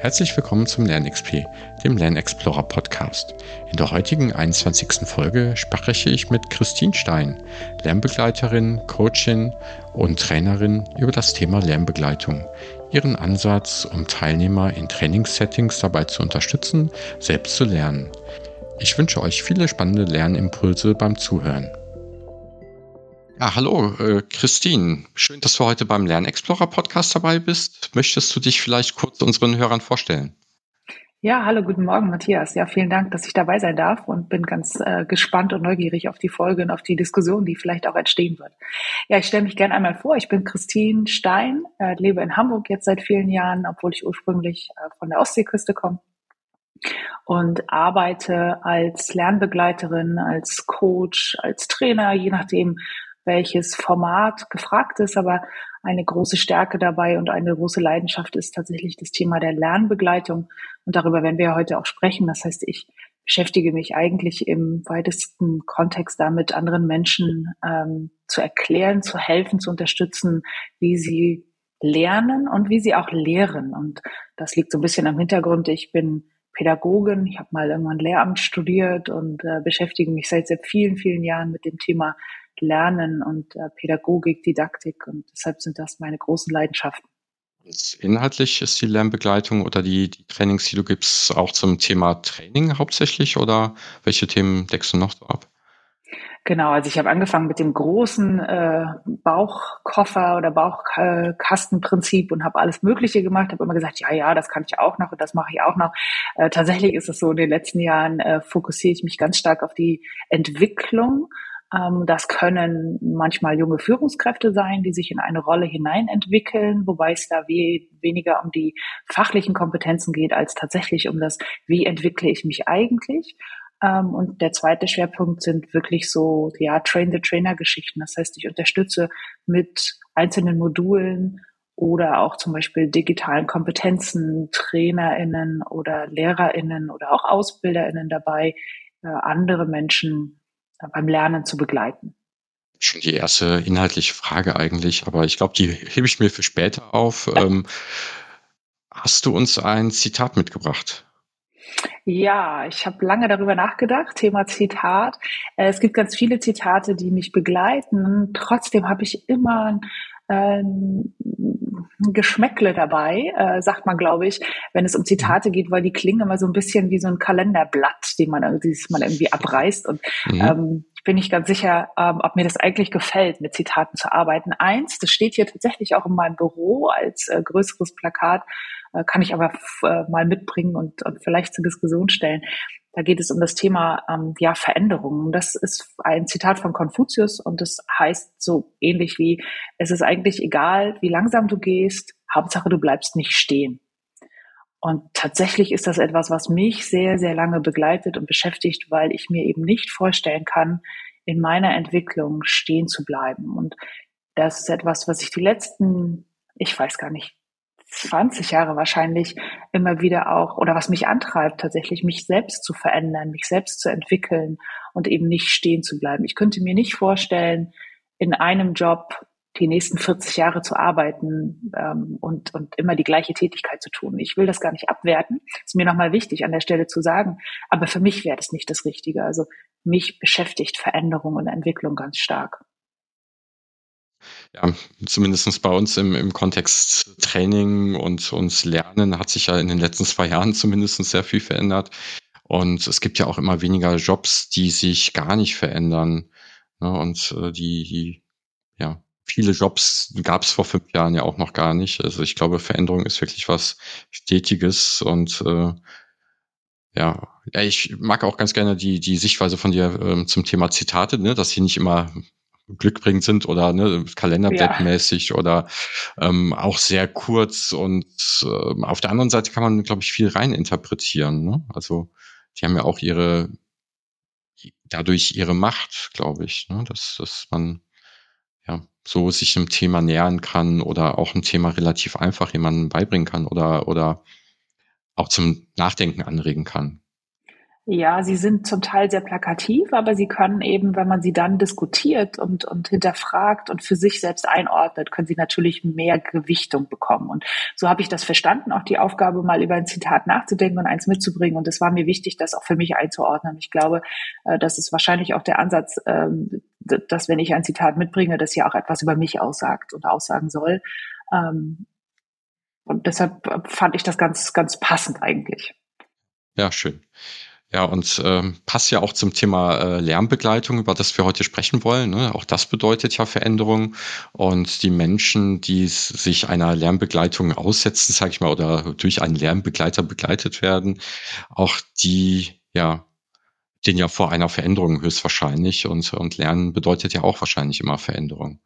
Herzlich willkommen zum LernXP, dem LernExplorer Podcast. In der heutigen 21. Folge spreche ich mit Christine Stein, Lernbegleiterin, Coachin und Trainerin über das Thema Lernbegleitung, ihren Ansatz, um Teilnehmer in Trainingssettings dabei zu unterstützen, selbst zu lernen. Ich wünsche euch viele spannende Lernimpulse beim Zuhören. Ja, hallo, äh, Christine. Schön, dass du heute beim Lernexplorer Podcast dabei bist. Möchtest du dich vielleicht kurz unseren Hörern vorstellen? Ja, hallo, guten Morgen, Matthias. Ja, vielen Dank, dass ich dabei sein darf und bin ganz äh, gespannt und neugierig auf die Folge und auf die Diskussion, die vielleicht auch entstehen wird. Ja, ich stelle mich gerne einmal vor. Ich bin Christine Stein, äh, lebe in Hamburg jetzt seit vielen Jahren, obwohl ich ursprünglich äh, von der Ostseeküste komme und arbeite als Lernbegleiterin, als Coach, als Trainer, je nachdem, welches Format gefragt ist, aber eine große Stärke dabei und eine große Leidenschaft ist tatsächlich das Thema der Lernbegleitung. Und darüber werden wir heute auch sprechen. Das heißt, ich beschäftige mich eigentlich im weitesten Kontext damit, anderen Menschen ähm, zu erklären, zu helfen, zu unterstützen, wie sie lernen und wie sie auch lehren. Und das liegt so ein bisschen am Hintergrund. Ich bin Pädagogin, ich habe mal irgendwann Lehramt studiert und äh, beschäftige mich seit sehr vielen, vielen Jahren mit dem Thema Lernen und äh, Pädagogik, Didaktik und deshalb sind das meine großen Leidenschaften. Inhaltlich ist die Lernbegleitung oder die, die Trainings, die du gibst, auch zum Thema Training hauptsächlich oder welche Themen deckst du noch so ab? Genau, also ich habe angefangen mit dem großen äh, Bauchkoffer oder Bauchkastenprinzip und habe alles Mögliche gemacht. Habe immer gesagt, ja, ja, das kann ich auch noch und das mache ich auch noch. Äh, tatsächlich ist es so, in den letzten Jahren äh, fokussiere ich mich ganz stark auf die Entwicklung ähm, das können manchmal junge Führungskräfte sein, die sich in eine Rolle hineinentwickeln, wobei es da we weniger um die fachlichen Kompetenzen geht, als tatsächlich um das, wie entwickle ich mich eigentlich. Ähm, und der zweite Schwerpunkt sind wirklich so, ja, Train-the-Trainer-Geschichten. Das heißt, ich unterstütze mit einzelnen Modulen oder auch zum Beispiel digitalen Kompetenzen TrainerInnen oder LehrerInnen oder auch AusbilderInnen dabei, äh, andere Menschen beim Lernen zu begleiten? Schon die erste inhaltliche Frage eigentlich, aber ich glaube, die hebe ich mir für später auf. Ähm, hast du uns ein Zitat mitgebracht? Ja, ich habe lange darüber nachgedacht, Thema Zitat. Äh, es gibt ganz viele Zitate, die mich begleiten. Trotzdem habe ich immer ein Geschmäckle dabei, äh, sagt man, glaube ich, wenn es um Zitate geht, weil die klingen immer so ein bisschen wie so ein Kalenderblatt, den man, das man irgendwie abreißt. Und mhm. ähm, ich bin nicht ganz sicher, ähm, ob mir das eigentlich gefällt, mit Zitaten zu arbeiten. Eins, das steht hier tatsächlich auch in meinem Büro als äh, größeres Plakat, äh, kann ich aber äh, mal mitbringen und, und vielleicht zur Diskussion stellen. Da geht es um das Thema ähm, ja, Veränderungen. Das ist ein Zitat von Konfuzius und das heißt so ähnlich wie, es ist eigentlich egal, wie langsam du gehst, Hauptsache du bleibst nicht stehen. Und tatsächlich ist das etwas, was mich sehr, sehr lange begleitet und beschäftigt, weil ich mir eben nicht vorstellen kann, in meiner Entwicklung stehen zu bleiben. Und das ist etwas, was ich die letzten, ich weiß gar nicht, 20 Jahre wahrscheinlich immer wieder auch, oder was mich antreibt, tatsächlich mich selbst zu verändern, mich selbst zu entwickeln und eben nicht stehen zu bleiben. Ich könnte mir nicht vorstellen, in einem Job die nächsten 40 Jahre zu arbeiten ähm, und, und immer die gleiche Tätigkeit zu tun. Ich will das gar nicht abwerten. Ist mir nochmal wichtig an der Stelle zu sagen. Aber für mich wäre das nicht das Richtige. Also mich beschäftigt Veränderung und Entwicklung ganz stark. Ja, zumindest bei uns im, im Kontext Training und uns Lernen hat sich ja in den letzten zwei Jahren zumindest sehr viel verändert. Und es gibt ja auch immer weniger Jobs, die sich gar nicht verändern. Ne? Und äh, die, die, ja, viele Jobs gab es vor fünf Jahren ja auch noch gar nicht. Also ich glaube, Veränderung ist wirklich was Stetiges und äh, ja, ich mag auch ganz gerne die, die Sichtweise von dir ähm, zum Thema Zitate, ne, dass sie nicht immer glückbringend sind oder ne, Kalenderblattmäßig ja. oder ähm, auch sehr kurz und äh, auf der anderen Seite kann man, glaube ich, viel rein interpretieren. Ne? Also die haben ja auch ihre dadurch ihre Macht, glaube ich, ne? dass, dass man ja so sich einem Thema nähern kann oder auch ein Thema relativ einfach jemandem beibringen kann oder oder auch zum Nachdenken anregen kann. Ja, sie sind zum Teil sehr plakativ, aber sie können eben, wenn man sie dann diskutiert und, und hinterfragt und für sich selbst einordnet, können sie natürlich mehr Gewichtung bekommen. Und so habe ich das verstanden, auch die Aufgabe, mal über ein Zitat nachzudenken und eins mitzubringen. Und es war mir wichtig, das auch für mich einzuordnen. Ich glaube, äh, das ist wahrscheinlich auch der Ansatz, ähm, dass wenn ich ein Zitat mitbringe, das ja auch etwas über mich aussagt und aussagen soll. Ähm, und deshalb fand ich das ganz, ganz passend eigentlich. Ja, schön. Ja, und ähm, passt ja auch zum Thema äh, Lernbegleitung, über das wir heute sprechen wollen. Ne? Auch das bedeutet ja Veränderung. Und die Menschen, die sich einer Lernbegleitung aussetzen, sage ich mal, oder durch einen Lernbegleiter begleitet werden, auch die, ja, stehen ja vor einer Veränderung höchstwahrscheinlich. Und, und Lernen bedeutet ja auch wahrscheinlich immer Veränderung.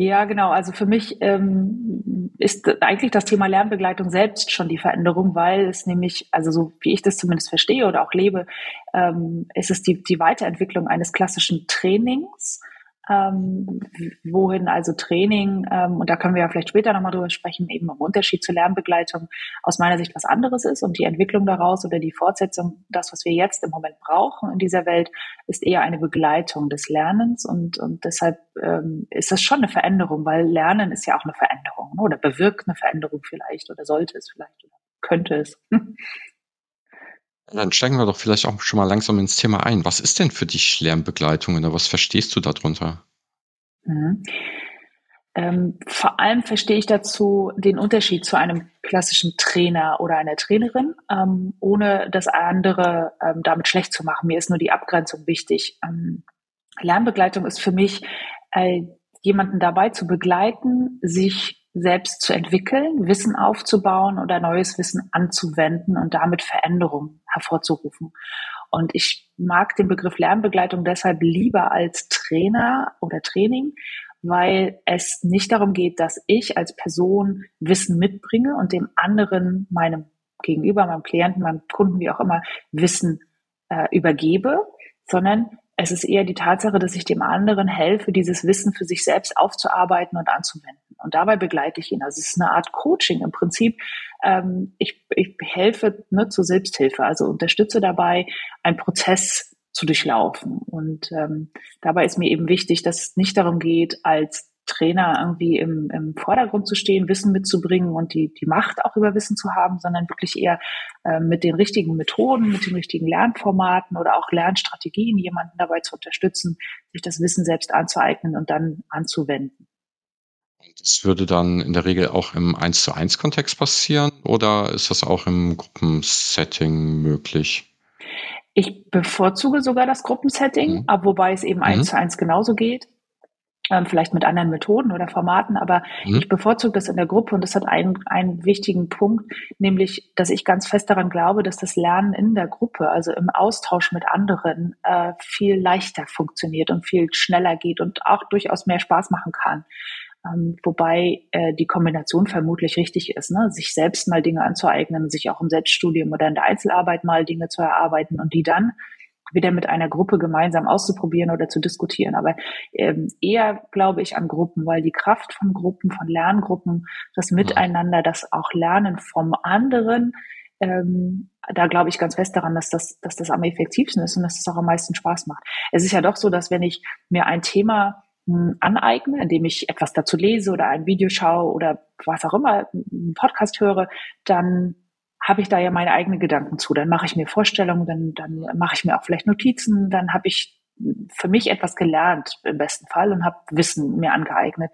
Ja, genau. Also für mich ähm, ist eigentlich das Thema Lernbegleitung selbst schon die Veränderung, weil es nämlich, also so wie ich das zumindest verstehe oder auch lebe, ähm, ist es die, die Weiterentwicklung eines klassischen Trainings ähm, wohin also Training, ähm, und da können wir ja vielleicht später nochmal drüber sprechen, eben im Unterschied zur Lernbegleitung aus meiner Sicht was anderes ist und die Entwicklung daraus oder die Fortsetzung, das, was wir jetzt im Moment brauchen in dieser Welt, ist eher eine Begleitung des Lernens und, und deshalb ähm, ist das schon eine Veränderung, weil Lernen ist ja auch eine Veränderung ne? oder bewirkt eine Veränderung vielleicht oder sollte es vielleicht oder könnte es. Dann steigen wir doch vielleicht auch schon mal langsam ins Thema ein. Was ist denn für dich Lernbegleitung oder was verstehst du darunter? Mhm. Ähm, vor allem verstehe ich dazu den Unterschied zu einem klassischen Trainer oder einer Trainerin, ähm, ohne das andere ähm, damit schlecht zu machen. Mir ist nur die Abgrenzung wichtig. Ähm, Lernbegleitung ist für mich, äh, jemanden dabei zu begleiten, sich selbst zu entwickeln, Wissen aufzubauen oder neues Wissen anzuwenden und damit Veränderung hervorzurufen. Und ich mag den Begriff Lernbegleitung deshalb lieber als Trainer oder Training, weil es nicht darum geht, dass ich als Person Wissen mitbringe und dem anderen, meinem Gegenüber, meinem Klienten, meinem Kunden, wie auch immer, Wissen äh, übergebe, sondern es ist eher die Tatsache, dass ich dem anderen helfe, dieses Wissen für sich selbst aufzuarbeiten und anzuwenden. Und dabei begleite ich ihn. Also es ist eine Art Coaching im Prinzip. Ähm, ich, ich helfe ne, zur Selbsthilfe, also unterstütze dabei, einen Prozess zu durchlaufen. Und ähm, dabei ist mir eben wichtig, dass es nicht darum geht, als Trainer irgendwie im, im Vordergrund zu stehen, Wissen mitzubringen und die, die Macht auch über Wissen zu haben, sondern wirklich eher äh, mit den richtigen Methoden, mit den richtigen Lernformaten oder auch Lernstrategien jemanden dabei zu unterstützen, sich das Wissen selbst anzueignen und dann anzuwenden. Das würde dann in der Regel auch im 1 zu 1 Kontext passieren oder ist das auch im Gruppensetting möglich? Ich bevorzuge sogar das Gruppensetting, mhm. wobei es eben eins mhm. zu eins genauso geht ähm, vielleicht mit anderen Methoden oder Formaten, aber mhm. ich bevorzuge das in der Gruppe und das hat einen, einen wichtigen Punkt, nämlich, dass ich ganz fest daran glaube, dass das Lernen in der Gruppe, also im Austausch mit anderen, äh, viel leichter funktioniert und viel schneller geht und auch durchaus mehr Spaß machen kann. Ähm, wobei äh, die Kombination vermutlich richtig ist, ne? sich selbst mal Dinge anzueignen, sich auch im Selbststudium oder in der Einzelarbeit mal Dinge zu erarbeiten und die dann wieder mit einer Gruppe gemeinsam auszuprobieren oder zu diskutieren. Aber ähm, eher glaube ich an Gruppen, weil die Kraft von Gruppen, von Lerngruppen, das Miteinander, das auch Lernen vom anderen, ähm, da glaube ich ganz fest daran, dass das, dass das am effektivsten ist und dass es auch am meisten Spaß macht. Es ist ja doch so, dass wenn ich mir ein Thema aneigne, indem ich etwas dazu lese oder ein Video schaue oder was auch immer, einen Podcast höre, dann habe ich da ja meine eigenen Gedanken zu. Dann mache ich mir Vorstellungen, dann, dann mache ich mir auch vielleicht Notizen, dann habe ich für mich etwas gelernt im besten Fall und habe Wissen mir angeeignet.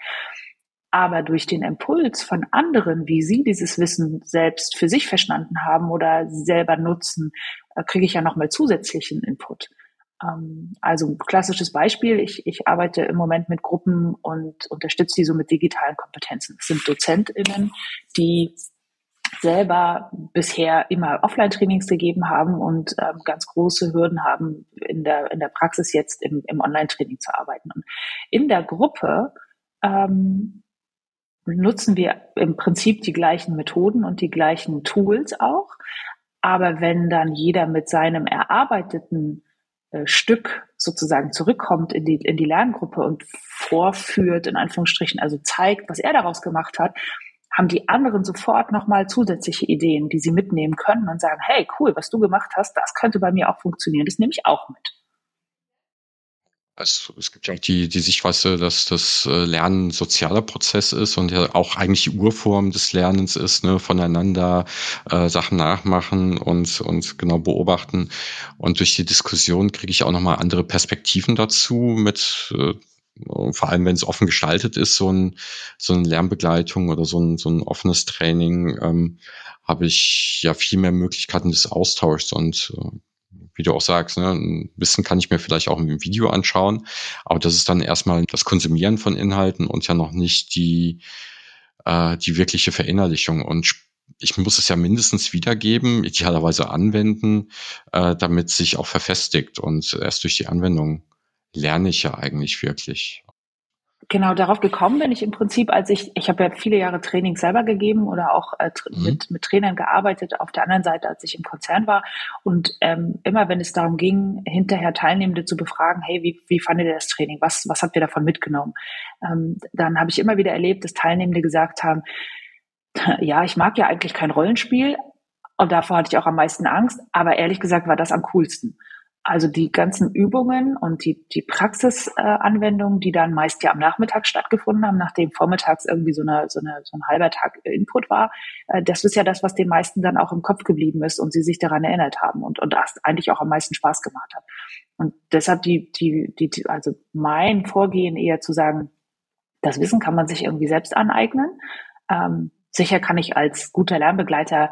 Aber durch den Impuls von anderen, wie sie dieses Wissen selbst für sich verstanden haben oder selber nutzen, äh, kriege ich ja nochmal zusätzlichen Input. Ähm, also klassisches Beispiel, ich, ich arbeite im Moment mit Gruppen und unterstütze die so mit digitalen Kompetenzen. Das sind DozentInnen, die selber bisher immer Offline-Trainings gegeben haben und ähm, ganz große Hürden haben, in der, in der Praxis jetzt im, im Online-Training zu arbeiten. Und in der Gruppe ähm, nutzen wir im Prinzip die gleichen Methoden und die gleichen Tools auch. Aber wenn dann jeder mit seinem erarbeiteten Stück sozusagen zurückkommt in die, in die Lerngruppe und vorführt, in Anführungsstrichen, also zeigt, was er daraus gemacht hat, haben die anderen sofort nochmal zusätzliche Ideen, die sie mitnehmen können und sagen, hey, cool, was du gemacht hast, das könnte bei mir auch funktionieren, das nehme ich auch mit. Es, es gibt ja auch die, die Sichtweise, dass das äh, Lernen ein sozialer Prozess ist und ja auch eigentlich die Urform des Lernens ist, ne, voneinander äh, Sachen nachmachen und, und genau beobachten. Und durch die Diskussion kriege ich auch nochmal andere Perspektiven dazu mit äh, vor allem wenn es offen gestaltet ist, so ein so eine Lernbegleitung oder so ein, so ein offenes Training, ähm, habe ich ja viel mehr Möglichkeiten des Austauschs und äh, wie du auch sagst, ne, ein Wissen kann ich mir vielleicht auch im Video anschauen, aber das ist dann erstmal das Konsumieren von Inhalten und ja noch nicht die, äh, die wirkliche Verinnerlichung. Und ich muss es ja mindestens wiedergeben, idealerweise anwenden, äh, damit sich auch verfestigt. Und erst durch die Anwendung lerne ich ja eigentlich wirklich. Genau, darauf gekommen bin ich im Prinzip, als ich, ich habe ja viele Jahre Training selber gegeben oder auch äh, mhm. mit, mit Trainern gearbeitet, auf der anderen Seite, als ich im Konzern war. Und ähm, immer wenn es darum ging, hinterher Teilnehmende zu befragen, hey, wie, wie fandet ihr das Training? Was, was habt ihr davon mitgenommen? Ähm, dann habe ich immer wieder erlebt, dass Teilnehmende gesagt haben, ja, ich mag ja eigentlich kein Rollenspiel und davor hatte ich auch am meisten Angst, aber ehrlich gesagt war das am coolsten. Also die ganzen Übungen und die, die Praxisanwendungen, die dann meist ja am Nachmittag stattgefunden haben, nachdem vormittags irgendwie so, eine, so, eine, so ein halber Tag Input war, äh, das ist ja das, was den meisten dann auch im Kopf geblieben ist und sie sich daran erinnert haben und, und das eigentlich auch am meisten Spaß gemacht hat. Und deshalb die, die, die, also mein Vorgehen eher zu sagen, das Wissen kann man sich irgendwie selbst aneignen. Ähm, sicher kann ich als guter Lernbegleiter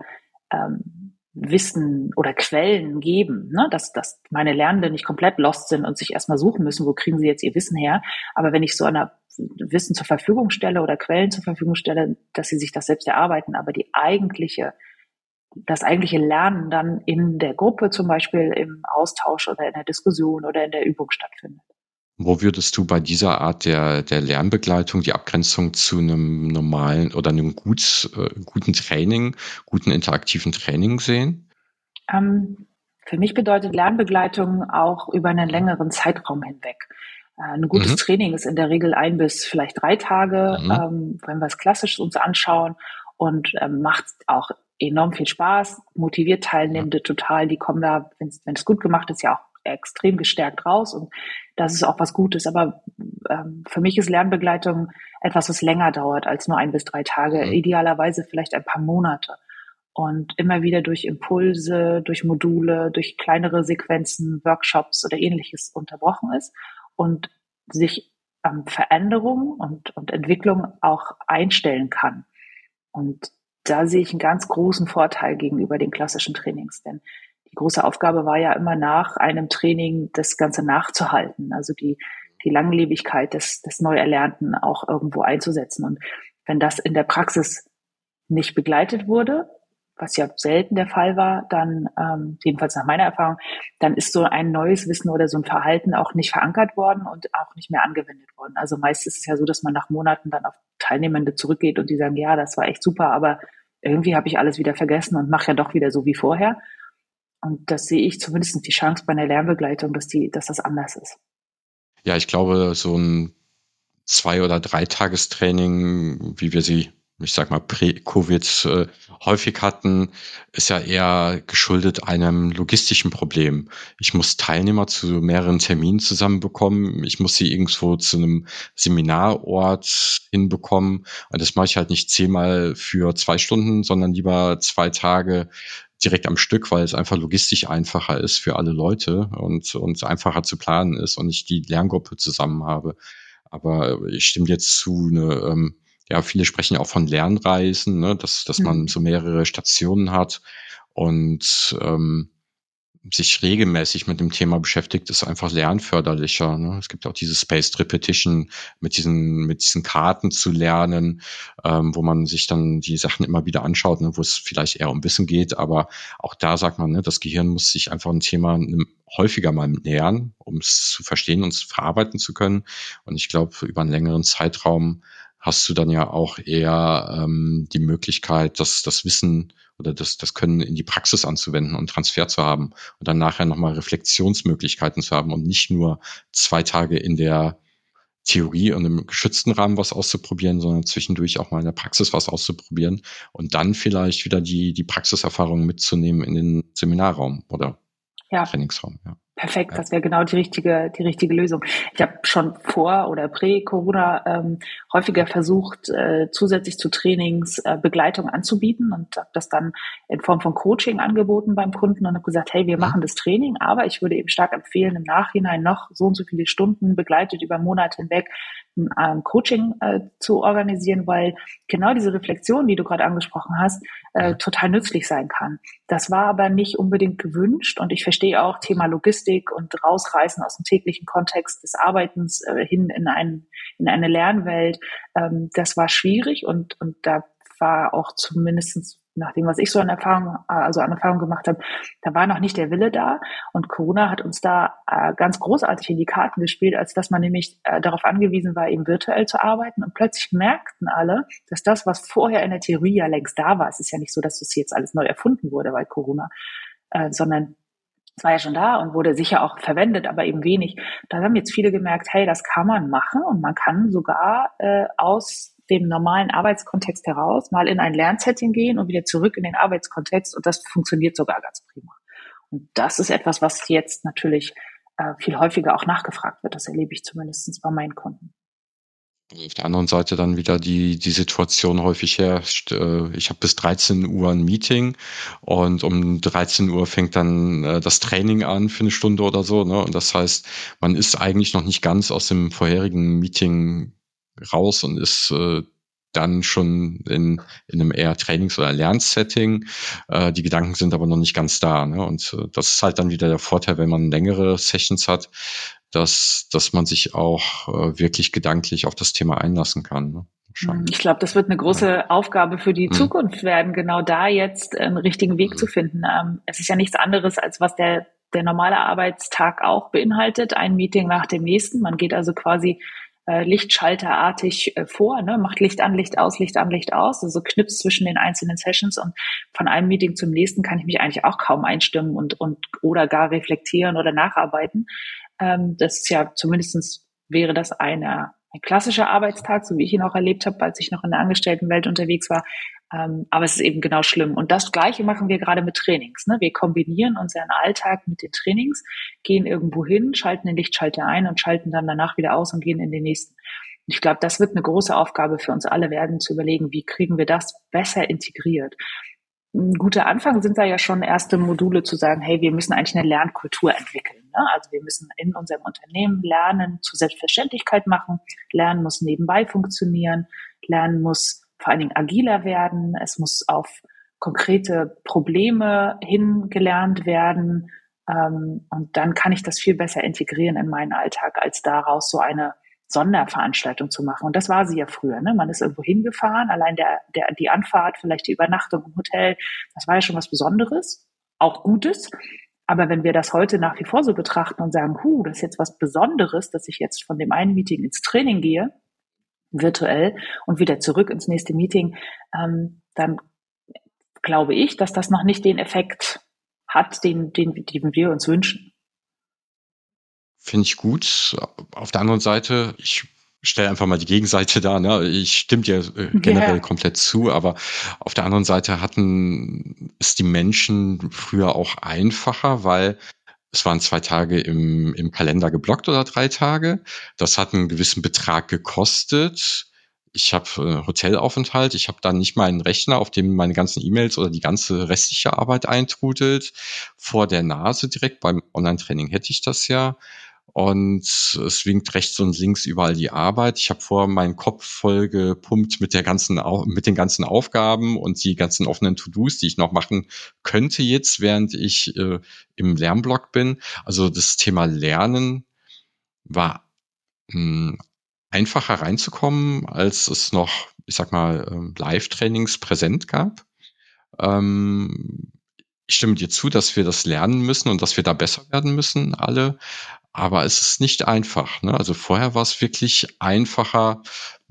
ähm, Wissen oder Quellen geben, ne? dass, dass meine Lernenden nicht komplett lost sind und sich erstmal suchen müssen, wo kriegen sie jetzt ihr Wissen her. Aber wenn ich so einer Wissen zur Verfügung stelle oder Quellen zur Verfügung stelle, dass sie sich das selbst erarbeiten, aber die eigentliche, das eigentliche Lernen dann in der Gruppe zum Beispiel im Austausch oder in der Diskussion oder in der Übung stattfindet. Wo würdest du bei dieser Art der, der Lernbegleitung die Abgrenzung zu einem normalen oder einem gut, äh, guten Training, guten interaktiven Training sehen? Ähm, für mich bedeutet Lernbegleitung auch über einen längeren Zeitraum hinweg. Äh, ein gutes mhm. Training ist in der Regel ein bis vielleicht drei Tage, mhm. ähm, wenn wir es klassisch uns anschauen und ähm, macht auch enorm viel Spaß, motiviert Teilnehmende ja. total, die kommen da, wenn es gut gemacht ist, ja auch extrem gestärkt raus und das ist auch was Gutes. Aber ähm, für mich ist Lernbegleitung etwas, was länger dauert als nur ein bis drei Tage, mhm. idealerweise vielleicht ein paar Monate. Und immer wieder durch Impulse, durch Module, durch kleinere Sequenzen, Workshops oder ähnliches unterbrochen ist und sich ähm, Veränderung und, und Entwicklung auch einstellen kann. Und da sehe ich einen ganz großen Vorteil gegenüber den klassischen Trainings, denn die große Aufgabe war ja immer nach einem Training das Ganze nachzuhalten, also die, die Langlebigkeit des, des Neuerlernten auch irgendwo einzusetzen. Und wenn das in der Praxis nicht begleitet wurde, was ja selten der Fall war, dann, ähm, jedenfalls nach meiner Erfahrung, dann ist so ein neues Wissen oder so ein Verhalten auch nicht verankert worden und auch nicht mehr angewendet worden. Also meist ist es ja so, dass man nach Monaten dann auf Teilnehmende zurückgeht und die sagen, ja, das war echt super, aber irgendwie habe ich alles wieder vergessen und mache ja doch wieder so wie vorher. Und das sehe ich zumindest die Chance bei einer Lernbegleitung, dass die, dass das anders ist. Ja, ich glaube, so ein zwei- oder dreitagestraining, wie wir sie ich sag mal, Prä-Covid äh, häufig hatten, ist ja eher geschuldet einem logistischen Problem. Ich muss Teilnehmer zu mehreren Terminen zusammenbekommen. Ich muss sie irgendwo zu einem Seminarort hinbekommen. Und das mache ich halt nicht zehnmal für zwei Stunden, sondern lieber zwei Tage direkt am Stück, weil es einfach logistisch einfacher ist für alle Leute und, und einfacher zu planen ist und ich die Lerngruppe zusammen habe. Aber ich stimme jetzt zu, eine, ähm, ja, viele sprechen auch von Lernreisen, ne, dass, dass mhm. man so mehrere Stationen hat und ähm, sich regelmäßig mit dem Thema beschäftigt, ist einfach lernförderlicher. Ne? Es gibt auch diese Spaced Repetition mit diesen, mit diesen Karten zu lernen, ähm, wo man sich dann die Sachen immer wieder anschaut, ne? wo es vielleicht eher um Wissen geht. Aber auch da sagt man, ne, das Gehirn muss sich einfach ein Thema häufiger mal nähern, um es zu verstehen und verarbeiten zu können. Und ich glaube, über einen längeren Zeitraum hast du dann ja auch eher ähm, die Möglichkeit, das, das Wissen oder das, das Können in die Praxis anzuwenden und Transfer zu haben und dann nachher nochmal Reflexionsmöglichkeiten zu haben und nicht nur zwei Tage in der Theorie und im geschützten Rahmen was auszuprobieren, sondern zwischendurch auch mal in der Praxis was auszuprobieren und dann vielleicht wieder die, die Praxiserfahrung mitzunehmen in den Seminarraum oder ja. Trainingsraum. Ja. Perfekt, das wäre genau die richtige, die richtige Lösung. Ich habe schon vor oder prä-Corona ähm, häufiger versucht, äh, zusätzlich zu Trainings äh, Begleitung anzubieten und habe das dann in Form von Coaching angeboten beim Kunden und habe gesagt, hey, wir mhm. machen das Training, aber ich würde eben stark empfehlen, im Nachhinein noch so und so viele Stunden begleitet über Monate hinweg ein ähm, Coaching äh, zu organisieren, weil genau diese Reflexion, die du gerade angesprochen hast, äh, total nützlich sein kann. Das war aber nicht unbedingt gewünscht und ich verstehe auch Thema Logistik und rausreißen aus dem täglichen Kontext des Arbeitens äh, hin in, ein, in eine Lernwelt. Ähm, das war schwierig und, und da war auch zumindestens nach dem, was ich so an Erfahrung, also an Erfahrung gemacht habe, da war noch nicht der Wille da. Und Corona hat uns da äh, ganz großartig in die Karten gespielt, als dass man nämlich äh, darauf angewiesen war, eben virtuell zu arbeiten. Und plötzlich merkten alle, dass das, was vorher in der Theorie ja längst da war, es ist ja nicht so, dass das jetzt alles neu erfunden wurde bei Corona, äh, sondern es war ja schon da und wurde sicher auch verwendet, aber eben wenig. Da haben jetzt viele gemerkt, hey, das kann man machen und man kann sogar äh, aus dem normalen Arbeitskontext heraus mal in ein Lernsetting gehen und wieder zurück in den Arbeitskontext und das funktioniert sogar ganz prima. Und das ist etwas, was jetzt natürlich äh, viel häufiger auch nachgefragt wird. Das erlebe ich zumindest bei meinen Kunden. Auf der anderen Seite dann wieder die, die Situation häufig herrscht, äh, ich habe bis 13 Uhr ein Meeting und um 13 Uhr fängt dann äh, das Training an für eine Stunde oder so. Ne? Und das heißt, man ist eigentlich noch nicht ganz aus dem vorherigen Meeting raus und ist äh, dann schon in, in einem eher Trainings- oder Lernsetting. Die Gedanken sind aber noch nicht ganz da. Ne? Und das ist halt dann wieder der Vorteil, wenn man längere Sessions hat, dass, dass man sich auch äh, wirklich gedanklich auf das Thema einlassen kann. Ne? Ich glaube, das wird eine große ja. Aufgabe für die hm. Zukunft werden, genau da jetzt einen richtigen Weg hm. zu finden. Ähm, es ist ja nichts anderes, als was der, der normale Arbeitstag auch beinhaltet, ein Meeting nach dem nächsten. Man geht also quasi äh, lichtschalterartig äh, vor, ne? macht Licht an, Licht aus, Licht an, Licht aus, also knipst zwischen den einzelnen Sessions und von einem Meeting zum nächsten kann ich mich eigentlich auch kaum einstimmen und, und oder gar reflektieren oder nacharbeiten. Ähm, das ist ja zumindestens wäre das eine ein klassischer Arbeitstag, so wie ich ihn auch erlebt habe, als ich noch in der Angestelltenwelt unterwegs war. Ähm, aber es ist eben genau schlimm. Und das Gleiche machen wir gerade mit Trainings. Ne? Wir kombinieren unseren Alltag mit den Trainings, gehen irgendwo hin, schalten den Lichtschalter ein und schalten dann danach wieder aus und gehen in den nächsten. Ich glaube, das wird eine große Aufgabe für uns alle werden, zu überlegen, wie kriegen wir das besser integriert. Ein guter Anfang sind da ja schon erste Module zu sagen, hey, wir müssen eigentlich eine Lernkultur entwickeln. Ne? Also wir müssen in unserem Unternehmen Lernen zur Selbstverständlichkeit machen. Lernen muss nebenbei funktionieren. Lernen muss vor allen Dingen agiler werden. Es muss auf konkrete Probleme hingelernt werden. Ähm, und dann kann ich das viel besser integrieren in meinen Alltag, als daraus so eine Sonderveranstaltung zu machen. Und das war sie ja früher. Ne? Man ist irgendwo hingefahren, allein der, der, die Anfahrt, vielleicht die Übernachtung im Hotel, das war ja schon was Besonderes, auch Gutes. Aber wenn wir das heute nach wie vor so betrachten und sagen, hu, das ist jetzt was Besonderes, dass ich jetzt von dem einen Meeting ins Training gehe, virtuell und wieder zurück ins nächste Meeting, ähm, dann glaube ich, dass das noch nicht den Effekt hat, den, den, den wir uns wünschen. Finde ich gut. Auf der anderen Seite, ich stelle einfach mal die Gegenseite da. Ne? Ich stimme dir äh, generell yeah. komplett zu, aber auf der anderen Seite hatten es die Menschen früher auch einfacher, weil es waren zwei Tage im, im Kalender geblockt oder drei Tage. Das hat einen gewissen Betrag gekostet. Ich habe äh, Hotelaufenthalt, ich habe dann nicht mal einen Rechner, auf dem meine ganzen E-Mails oder die ganze restliche Arbeit eintrudelt. Vor der Nase direkt beim Online-Training hätte ich das ja und es winkt rechts und links überall die Arbeit. Ich habe vor meinen Kopf voll gepumpt mit der ganzen, mit den ganzen Aufgaben und die ganzen offenen To-Dos, die ich noch machen könnte jetzt, während ich äh, im Lernblock bin. Also das Thema Lernen war mh, hm, einfacher reinzukommen, als es noch, ich sag mal, ähm, Live-Trainings präsent gab. Ähm, ich stimme dir zu, dass wir das lernen müssen und dass wir da besser werden müssen, alle. Aber es ist nicht einfach. Ne? Also vorher war es wirklich einfacher.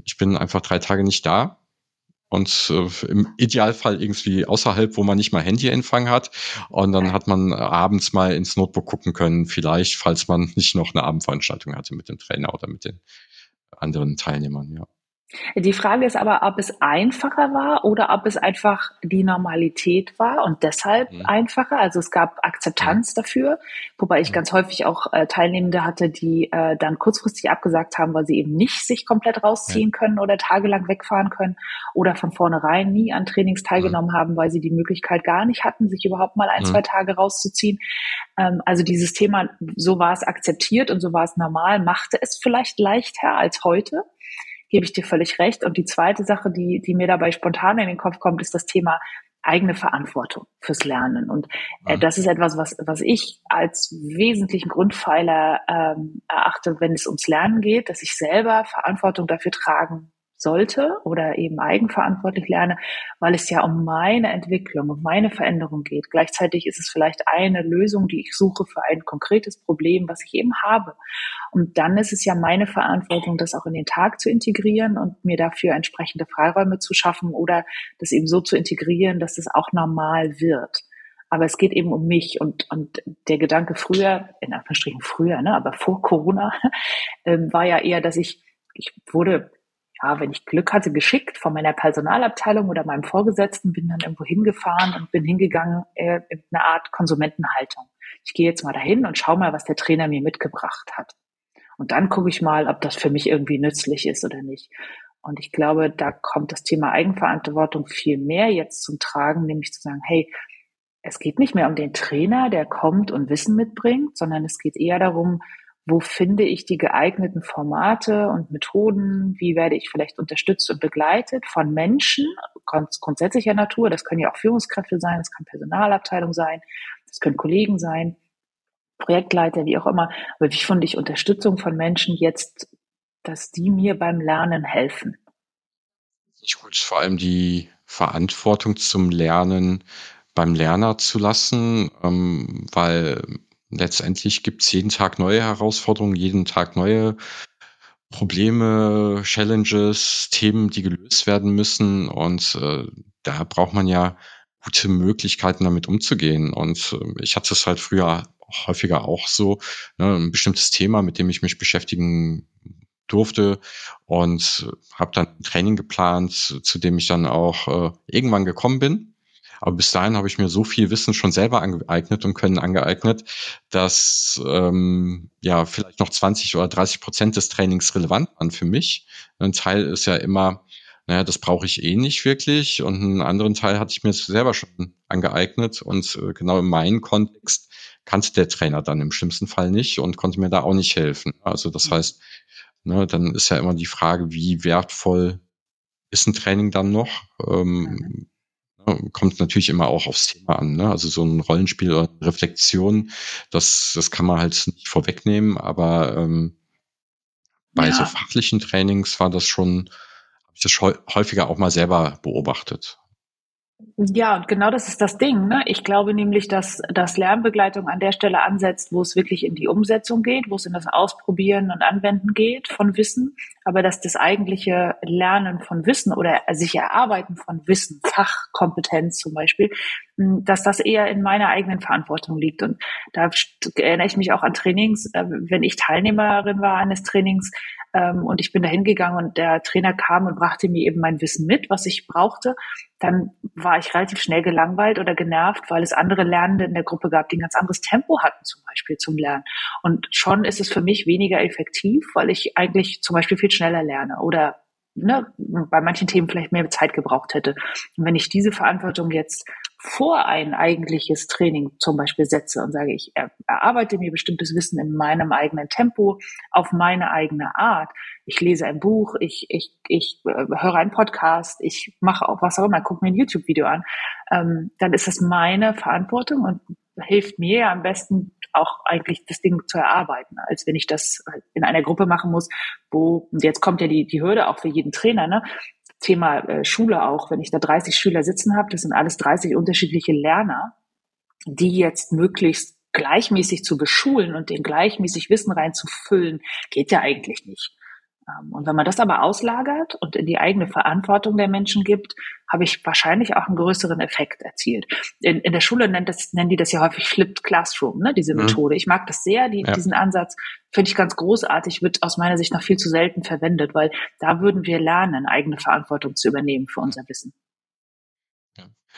Ich bin einfach drei Tage nicht da. Und äh, im Idealfall irgendwie außerhalb, wo man nicht mal Handyempfang hat. Und dann hat man abends mal ins Notebook gucken können, vielleicht, falls man nicht noch eine Abendveranstaltung hatte mit dem Trainer oder mit den anderen Teilnehmern, ja. Die Frage ist aber, ob es einfacher war oder ob es einfach die Normalität war und deshalb mhm. einfacher. Also es gab Akzeptanz mhm. dafür, wobei ich mhm. ganz häufig auch äh, Teilnehmende hatte, die äh, dann kurzfristig abgesagt haben, weil sie eben nicht sich komplett rausziehen können oder tagelang wegfahren können oder von vornherein nie an Trainings teilgenommen mhm. haben, weil sie die Möglichkeit gar nicht hatten, sich überhaupt mal ein, mhm. zwei Tage rauszuziehen. Ähm, also dieses Thema, so war es akzeptiert und so war es normal, machte es vielleicht leichter als heute gebe ich dir völlig recht. Und die zweite Sache, die, die mir dabei spontan in den Kopf kommt, ist das Thema eigene Verantwortung fürs Lernen. Und äh, das ist etwas, was, was ich als wesentlichen Grundpfeiler ähm, erachte, wenn es ums Lernen geht, dass ich selber Verantwortung dafür tragen sollte oder eben eigenverantwortlich lerne, weil es ja um meine Entwicklung, um meine Veränderung geht. Gleichzeitig ist es vielleicht eine Lösung, die ich suche für ein konkretes Problem, was ich eben habe. Und dann ist es ja meine Verantwortung, das auch in den Tag zu integrieren und mir dafür entsprechende Freiräume zu schaffen oder das eben so zu integrieren, dass es auch normal wird. Aber es geht eben um mich und, und der Gedanke früher, in Anführungsstrichen früher, ne, aber vor Corona, ähm, war ja eher, dass ich, ich wurde ja, wenn ich Glück hatte, geschickt von meiner Personalabteilung oder meinem Vorgesetzten, bin dann irgendwo hingefahren und bin hingegangen äh, in eine Art Konsumentenhaltung. Ich gehe jetzt mal dahin und schau mal, was der Trainer mir mitgebracht hat. Und dann gucke ich mal, ob das für mich irgendwie nützlich ist oder nicht. Und ich glaube, da kommt das Thema Eigenverantwortung viel mehr jetzt zum Tragen, nämlich zu sagen, hey, es geht nicht mehr um den Trainer, der kommt und Wissen mitbringt, sondern es geht eher darum, wo finde ich die geeigneten Formate und Methoden, wie werde ich vielleicht unterstützt und begleitet von Menschen grundsätzlicher Natur, das können ja auch Führungskräfte sein, das kann Personalabteilung sein, das können Kollegen sein, Projektleiter, wie auch immer, aber wie finde ich Unterstützung von Menschen jetzt, dass die mir beim Lernen helfen? Ich gut, vor allem die Verantwortung zum Lernen beim Lerner zu lassen, ähm, weil letztendlich gibt es jeden Tag neue Herausforderungen, jeden Tag neue Probleme, Challenges, Themen, die gelöst werden müssen. Und äh, da braucht man ja gute Möglichkeiten, damit umzugehen. Und äh, ich hatte es halt früher häufiger auch so, ne, ein bestimmtes Thema, mit dem ich mich beschäftigen durfte und habe dann ein Training geplant, zu dem ich dann auch äh, irgendwann gekommen bin. Aber bis dahin habe ich mir so viel Wissen schon selber angeeignet und können angeeignet, dass ähm, ja vielleicht noch 20 oder 30 Prozent des Trainings relevant waren für mich. Ein Teil ist ja immer, naja, das brauche ich eh nicht wirklich. Und einen anderen Teil hatte ich mir selber schon angeeignet. Und äh, genau in meinem Kontext kannte der Trainer dann im schlimmsten Fall nicht und konnte mir da auch nicht helfen. Also das mhm. heißt, ne, dann ist ja immer die Frage, wie wertvoll ist ein Training dann noch? Ähm, mhm. Kommt natürlich immer auch aufs Thema an. Ne? Also so ein Rollenspiel oder Reflexion, das, das kann man halt nicht vorwegnehmen, aber ähm, bei ja. so fachlichen Trainings war das schon, habe ich das häufiger auch mal selber beobachtet. Ja, und genau das ist das Ding. Ne? Ich glaube nämlich, dass, dass Lernbegleitung an der Stelle ansetzt, wo es wirklich in die Umsetzung geht, wo es in das Ausprobieren und Anwenden geht von Wissen, aber dass das eigentliche Lernen von Wissen oder sich erarbeiten von Wissen, Fachkompetenz zum Beispiel, hm, dass das eher in meiner eigenen Verantwortung liegt. Und da erinnere ich mich auch an Trainings, äh, wenn ich Teilnehmerin war eines Trainings, ähm, und ich bin da hingegangen und der Trainer kam und brachte mir eben mein Wissen mit, was ich brauchte, dann war ich relativ schnell gelangweilt oder genervt, weil es andere Lernende in der Gruppe gab, die ein ganz anderes Tempo hatten zum Beispiel zum Lernen. Und schon ist es für mich weniger effektiv, weil ich eigentlich zum Beispiel viel schneller lerne oder ne, bei manchen Themen vielleicht mehr Zeit gebraucht hätte. Und wenn ich diese Verantwortung jetzt vor ein eigentliches Training zum Beispiel setze und sage, ich erarbeite mir bestimmtes Wissen in meinem eigenen Tempo, auf meine eigene Art. Ich lese ein Buch, ich, ich, ich äh, höre einen Podcast, ich mache auch was auch immer, gucke mir ein YouTube-Video an, ähm, dann ist das meine Verantwortung und hilft mir am besten auch eigentlich das Ding zu erarbeiten, als wenn ich das in einer Gruppe machen muss, wo, und jetzt kommt ja die, die Hürde auch für jeden Trainer, ne? Thema äh, Schule auch, wenn ich da 30 Schüler sitzen habe, das sind alles 30 unterschiedliche Lerner, die jetzt möglichst gleichmäßig zu beschulen und den gleichmäßig Wissen reinzufüllen, geht ja eigentlich nicht. Und wenn man das aber auslagert und in die eigene Verantwortung der Menschen gibt, habe ich wahrscheinlich auch einen größeren Effekt erzielt. In, in der Schule nennt das, nennen die das ja häufig Flipped Classroom, ne, diese mhm. Methode. Ich mag das sehr, die, ja. diesen Ansatz finde ich ganz großartig, wird aus meiner Sicht noch viel zu selten verwendet, weil da würden wir lernen, eigene Verantwortung zu übernehmen für unser Wissen.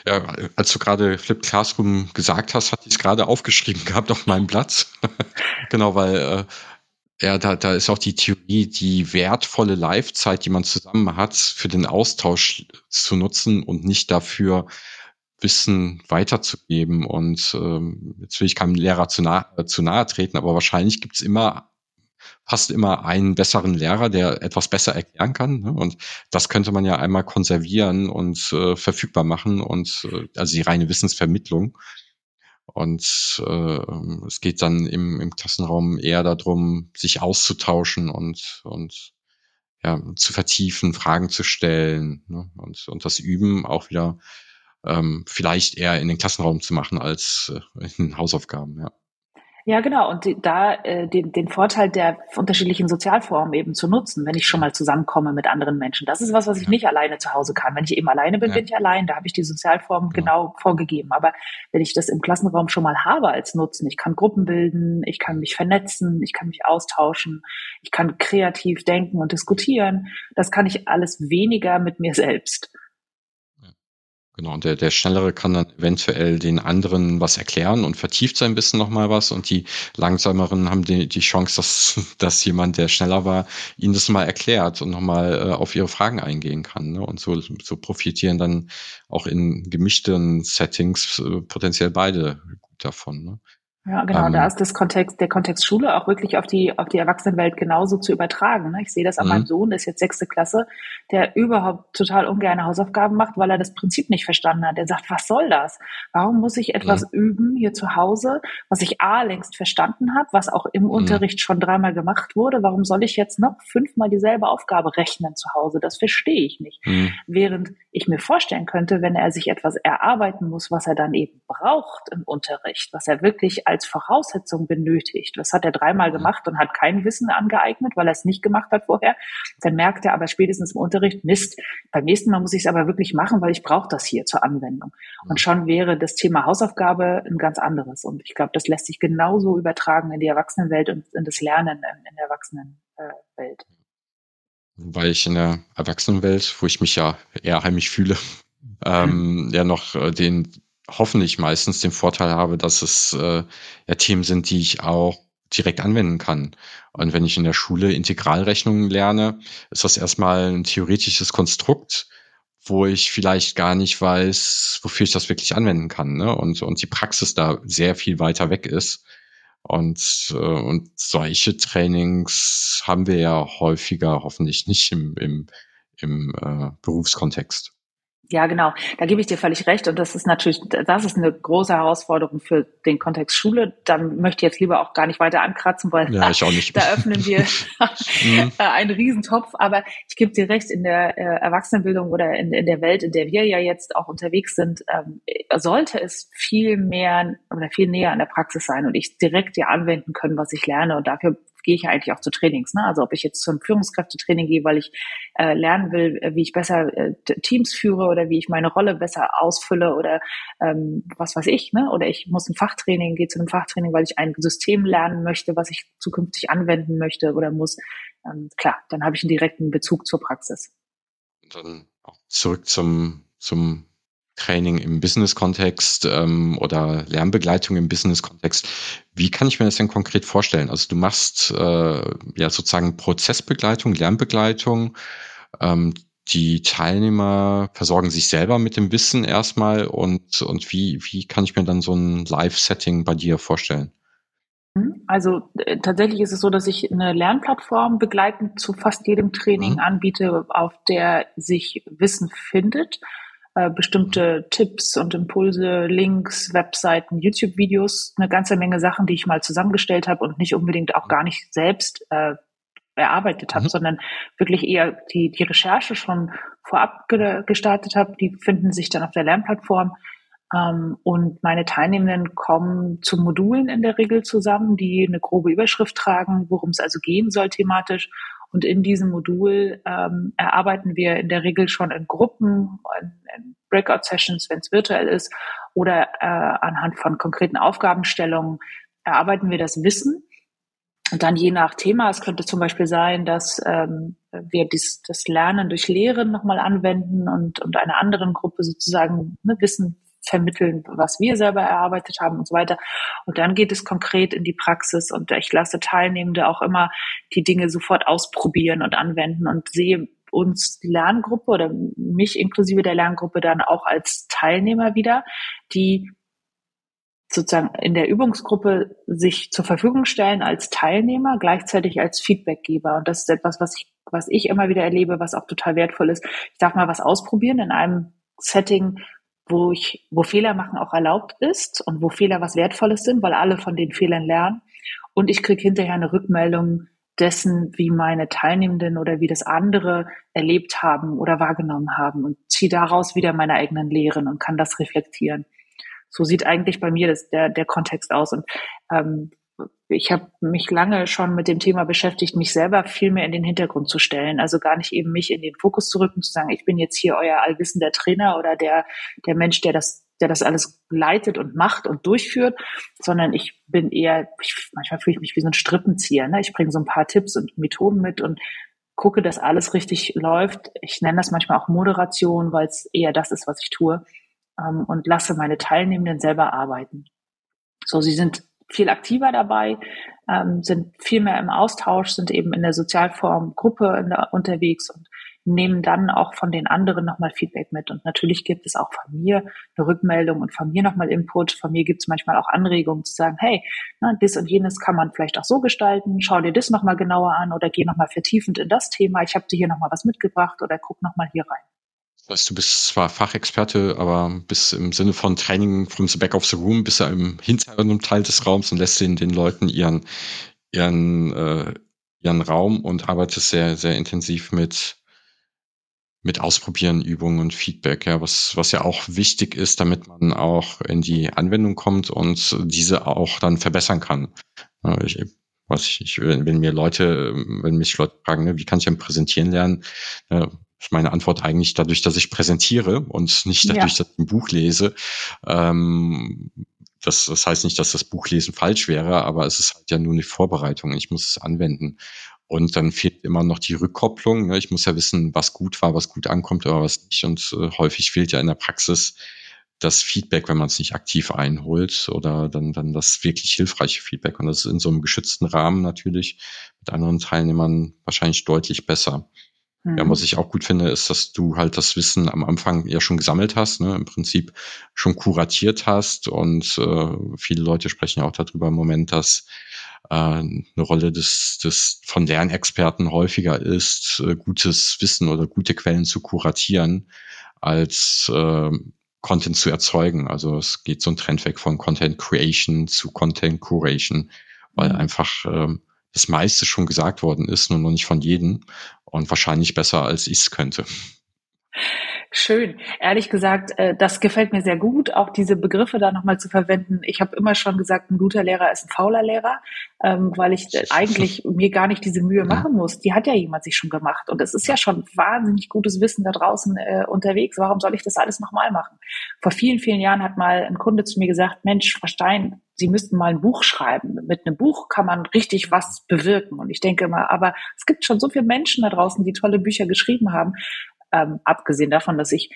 Ja, als du gerade Flipped Classroom gesagt hast, hatte ich es gerade aufgeschrieben gehabt auf meinem Platz. genau, weil äh, ja, da, da ist auch die Theorie, die wertvolle Live-Zeit, die man zusammen hat, für den Austausch zu nutzen und nicht dafür Wissen weiterzugeben. Und ähm, jetzt will ich keinem Lehrer zu, nah, äh, zu nahe treten, aber wahrscheinlich gibt's immer fast immer einen besseren Lehrer, der etwas besser erklären kann. Ne? Und das könnte man ja einmal konservieren und äh, verfügbar machen und äh, also die reine Wissensvermittlung. Und äh, es geht dann im, im Klassenraum eher darum, sich auszutauschen und, und ja, zu vertiefen, Fragen zu stellen ne? und, und das Üben auch wieder ähm, vielleicht eher in den Klassenraum zu machen als äh, in Hausaufgaben, ja. Ja, genau. Und da äh, den, den Vorteil der unterschiedlichen Sozialformen eben zu nutzen, wenn ich schon mal zusammenkomme mit anderen Menschen. Das ist was, was ich nicht alleine zu Hause kann. Wenn ich eben alleine bin, ja. bin ich allein. Da habe ich die Sozialformen ja. genau vorgegeben. Aber wenn ich das im Klassenraum schon mal habe als Nutzen, ich kann Gruppen bilden, ich kann mich vernetzen, ich kann mich austauschen, ich kann kreativ denken und diskutieren, das kann ich alles weniger mit mir selbst. Genau, und der, der Schnellere kann dann eventuell den anderen was erklären und vertieft sein bisschen nochmal was und die Langsameren haben die, die Chance, dass, dass jemand, der schneller war, ihnen das mal erklärt und nochmal äh, auf ihre Fragen eingehen kann. Ne? Und so, so profitieren dann auch in gemischten Settings äh, potenziell beide davon. Ne? Ja, genau. Ähm, da ist das Kontext, der Kontext Schule auch wirklich auf die, auf die Erwachsenenwelt genauso zu übertragen. Ne? Ich sehe das an meinem mhm. Sohn, der ist jetzt sechste Klasse, der überhaupt total ungern Hausaufgaben macht, weil er das Prinzip nicht verstanden hat. Er sagt, was soll das? Warum muss ich etwas mhm. üben hier zu Hause, was ich A längst verstanden habe, was auch im mhm. Unterricht schon dreimal gemacht wurde? Warum soll ich jetzt noch fünfmal dieselbe Aufgabe rechnen zu Hause? Das verstehe ich nicht. Während ich mir vorstellen könnte, wenn er sich etwas erarbeiten muss, was er dann eben braucht im Unterricht, was er wirklich als Voraussetzung benötigt. Das hat er dreimal gemacht und hat kein Wissen angeeignet, weil er es nicht gemacht hat vorher. Dann merkt er aber spätestens im Unterricht, Mist, beim nächsten Mal muss ich es aber wirklich machen, weil ich brauche das hier zur Anwendung. Und schon wäre das Thema Hausaufgabe ein ganz anderes. Und ich glaube, das lässt sich genauso übertragen in die Erwachsenenwelt und in das Lernen in der Erwachsenenwelt. Wobei ich in der Erwachsenenwelt, wo ich mich ja eher heimisch fühle, ähm, ja noch äh, den hoffentlich meistens den Vorteil habe, dass es äh, ja Themen sind, die ich auch direkt anwenden kann. Und wenn ich in der Schule Integralrechnungen lerne, ist das erstmal ein theoretisches Konstrukt, wo ich vielleicht gar nicht weiß, wofür ich das wirklich anwenden kann. Ne? Und, und die Praxis da sehr viel weiter weg ist. Und, äh, und solche Trainings haben wir ja häufiger, hoffentlich nicht im, im, im äh, Berufskontext. Ja, genau. Da gebe ich dir völlig recht. Und das ist natürlich, das ist eine große Herausforderung für den Kontext Schule. Da möchte ich jetzt lieber auch gar nicht weiter ankratzen, weil ja, da öffnen wir mhm. einen Riesentopf. Aber ich gebe dir recht, in der äh, Erwachsenenbildung oder in, in, der Welt, in der wir ja jetzt auch unterwegs sind, ähm, sollte es viel mehr oder viel näher an der Praxis sein und ich direkt ja anwenden können, was ich lerne. Und dafür gehe ich eigentlich auch zu Trainings. Ne? Also ob ich jetzt zum Führungskräftetraining gehe, weil ich äh, lernen will, äh, wie ich besser äh, Teams führe oder wie ich meine Rolle besser ausfülle oder ähm, was weiß ich. Ne? Oder ich muss ein Fachtraining, gehe zu einem Fachtraining, weil ich ein System lernen möchte, was ich zukünftig anwenden möchte oder muss. Ähm, klar, dann habe ich einen direkten Bezug zur Praxis. Dann auch zurück zum, zum Training im Business-Kontext ähm, oder Lernbegleitung im Business-Kontext. Wie kann ich mir das denn konkret vorstellen? Also du machst äh, ja sozusagen Prozessbegleitung, Lernbegleitung. Ähm, die Teilnehmer versorgen sich selber mit dem Wissen erstmal und, und wie, wie kann ich mir dann so ein Live-Setting bei dir vorstellen? Mhm. Also äh, tatsächlich ist es so, dass ich eine Lernplattform begleitend zu fast jedem Training mhm. anbiete, auf der sich Wissen findet äh, bestimmte Tipps und Impulse, Links, Webseiten, YouTube-Videos, eine ganze Menge Sachen, die ich mal zusammengestellt habe und nicht unbedingt auch gar nicht selbst äh, erarbeitet habe, mhm. sondern wirklich eher die, die Recherche schon vorab ge gestartet habe. Die finden sich dann auf der Lernplattform. Ähm, und meine Teilnehmenden kommen zu Modulen in der Regel zusammen, die eine grobe Überschrift tragen, worum es also gehen soll thematisch. Und in diesem Modul ähm, erarbeiten wir in der Regel schon in Gruppen, in, in Breakout-Sessions, wenn es virtuell ist, oder äh, anhand von konkreten Aufgabenstellungen erarbeiten wir das Wissen. Und dann je nach Thema, es könnte zum Beispiel sein, dass ähm, wir dies, das Lernen durch Lehren nochmal anwenden und, und einer anderen Gruppe sozusagen ne, Wissen vermitteln, was wir selber erarbeitet haben und so weiter. Und dann geht es konkret in die Praxis und ich lasse Teilnehmende auch immer die Dinge sofort ausprobieren und anwenden und sehe uns die Lerngruppe oder mich inklusive der Lerngruppe dann auch als Teilnehmer wieder, die sozusagen in der Übungsgruppe sich zur Verfügung stellen als Teilnehmer, gleichzeitig als Feedbackgeber. Und das ist etwas, was ich, was ich immer wieder erlebe, was auch total wertvoll ist. Ich darf mal was ausprobieren in einem Setting, wo ich, wo Fehler machen auch erlaubt ist und wo Fehler was Wertvolles sind, weil alle von den Fehlern lernen. Und ich kriege hinterher eine Rückmeldung dessen, wie meine Teilnehmenden oder wie das andere erlebt haben oder wahrgenommen haben und ziehe daraus wieder meine eigenen Lehren und kann das reflektieren. So sieht eigentlich bei mir das, der, der Kontext aus. Und ähm, ich habe mich lange schon mit dem Thema beschäftigt, mich selber viel mehr in den Hintergrund zu stellen. Also gar nicht eben mich in den Fokus zu rücken, zu sagen, ich bin jetzt hier euer allwissender Trainer oder der, der Mensch, der das, der das alles leitet und macht und durchführt, sondern ich bin eher, ich, manchmal fühle ich mich wie so ein Strippenzieher. Ne? Ich bringe so ein paar Tipps und Methoden mit und gucke, dass alles richtig läuft. Ich nenne das manchmal auch Moderation, weil es eher das ist, was ich tue ähm, und lasse meine Teilnehmenden selber arbeiten. So, sie sind viel aktiver dabei, ähm, sind viel mehr im Austausch, sind eben in der Sozialform Gruppe unterwegs und nehmen dann auch von den anderen nochmal Feedback mit. Und natürlich gibt es auch von mir eine Rückmeldung und von mir nochmal Input. Von mir gibt es manchmal auch Anregungen zu sagen, hey, na, das und jenes kann man vielleicht auch so gestalten, schau dir das nochmal genauer an oder geh nochmal vertiefend in das Thema. Ich habe dir hier nochmal was mitgebracht oder guck nochmal hier rein. Das heißt, du bist zwar Fachexperte, aber bist im Sinne von Training from the back of the room, bist ja im hinteren Teil des Raums und lässt den, den Leuten ihren, ihren, äh, ihren Raum und arbeitest sehr, sehr intensiv mit, mit Ausprobieren, Übungen und Feedback, ja, was, was ja auch wichtig ist, damit man auch in die Anwendung kommt und diese auch dann verbessern kann. Ich, was ich, ich wenn mir Leute, wenn mich Leute fragen, ne, wie kann ich denn präsentieren lernen, ist meine Antwort eigentlich dadurch, dass ich präsentiere und nicht dadurch, ja. dass ich ein Buch lese. Ähm, das, das heißt nicht, dass das Buchlesen falsch wäre, aber es ist halt ja nur eine Vorbereitung. Ich muss es anwenden. Und dann fehlt immer noch die Rückkopplung. Ne? Ich muss ja wissen, was gut war, was gut ankommt oder was nicht. Und äh, häufig fehlt ja in der Praxis das Feedback, wenn man es nicht aktiv einholt oder dann, dann das wirklich hilfreiche Feedback. Und das ist in so einem geschützten Rahmen natürlich mit anderen Teilnehmern wahrscheinlich deutlich besser. Mhm. Ja, was ich auch gut finde, ist, dass du halt das Wissen am Anfang ja schon gesammelt hast, ne? im Prinzip schon kuratiert hast und äh, viele Leute sprechen ja auch darüber im Moment, dass äh, eine Rolle des, des von Lernexperten häufiger ist, äh, gutes Wissen oder gute Quellen zu kuratieren, als äh, Content zu erzeugen. Also es geht so ein Trend weg von Content Creation zu Content Curation, weil mhm. einfach äh, das meiste schon gesagt worden ist, nur noch nicht von jedem und wahrscheinlich besser, als ich es könnte. Schön. Ehrlich gesagt, äh, das gefällt mir sehr gut, auch diese Begriffe da nochmal zu verwenden. Ich habe immer schon gesagt, ein guter Lehrer ist ein fauler Lehrer, ähm, weil ich eigentlich mir gar nicht diese Mühe machen muss. Die hat ja jemand sich schon gemacht. Und es ist ja schon wahnsinnig gutes Wissen da draußen äh, unterwegs. Warum soll ich das alles nochmal machen? Vor vielen, vielen Jahren hat mal ein Kunde zu mir gesagt, Mensch, Frau Stein, Sie müssten mal ein Buch schreiben. Mit einem Buch kann man richtig was bewirken. Und ich denke mal, aber es gibt schon so viele Menschen da draußen, die tolle Bücher geschrieben haben ähm, abgesehen davon, dass ich